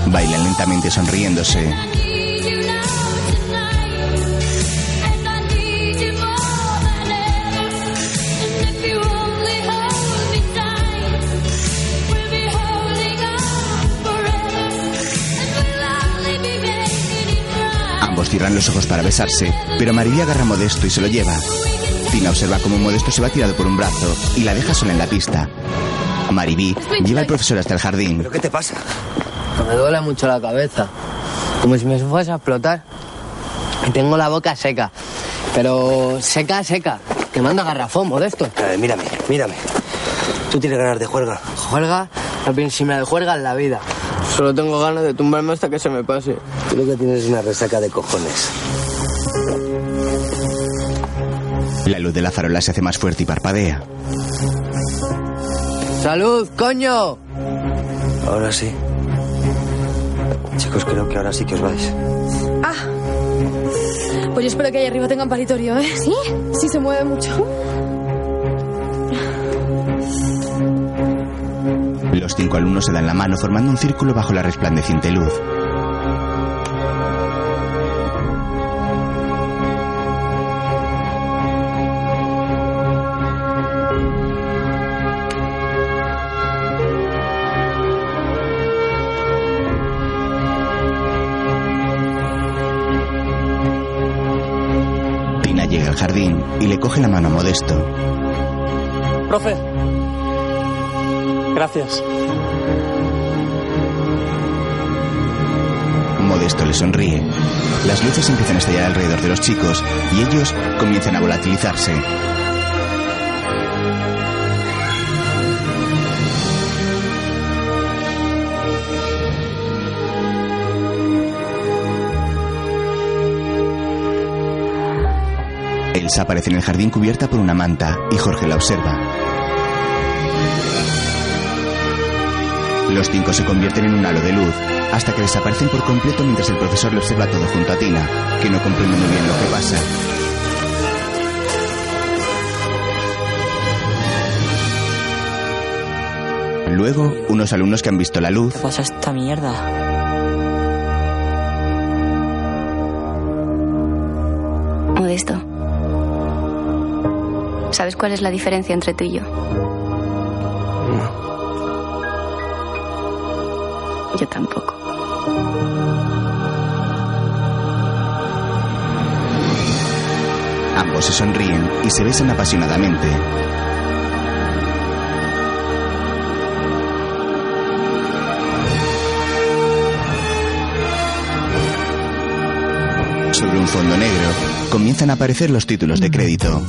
Bailan lentamente sonriéndose. Ambos cierran los ojos para besarse, pero María agarra a Modesto y se lo lleva. Tina observa cómo Modesto se va tirado por un brazo y la deja sola en la pista. Maribí lleva al profesor hasta el jardín. ¿Pero qué te pasa? Me duele mucho la cabeza. Como si me fuese a explotar. Y tengo la boca seca. Pero seca, seca. Que manda garrafón, modesto. A ver, mírame, mírame. ¿Tú tienes ganas de juerga? ¿Juerga? La principal de juerga en la vida. Solo tengo ganas de tumbarme hasta que se me pase. Tú lo que tienes es una resaca de cojones. La luz de la farola se hace más fuerte y parpadea. ¡Salud, coño! Ahora sí. Chicos, creo que ahora sí que os vais. Ah. Pues yo espero que ahí arriba tengan paritorio, ¿eh? ¿Sí? Sí, se mueve mucho. Los cinco alumnos se dan la mano formando un círculo bajo la resplandeciente luz. Tina llega al jardín y le coge la mano a Modesto. Profe. Gracias. Modesto le sonríe. Las luces empiezan a estallar alrededor de los chicos y ellos comienzan a volatilizarse. Elsa aparece en el jardín cubierta por una manta y Jorge la observa. Los cinco se convierten en un halo de luz hasta que desaparecen por completo mientras el profesor lo observa todo junto a Tina, que no comprende muy bien lo que pasa. Luego, unos alumnos que han visto la luz ¿Qué pasa esta mierda? Modesto. ¿Sabes cuál es la diferencia entre tú y yo? tampoco. Ambos se sonríen y se besan apasionadamente. Sobre un fondo negro comienzan a aparecer los títulos de crédito.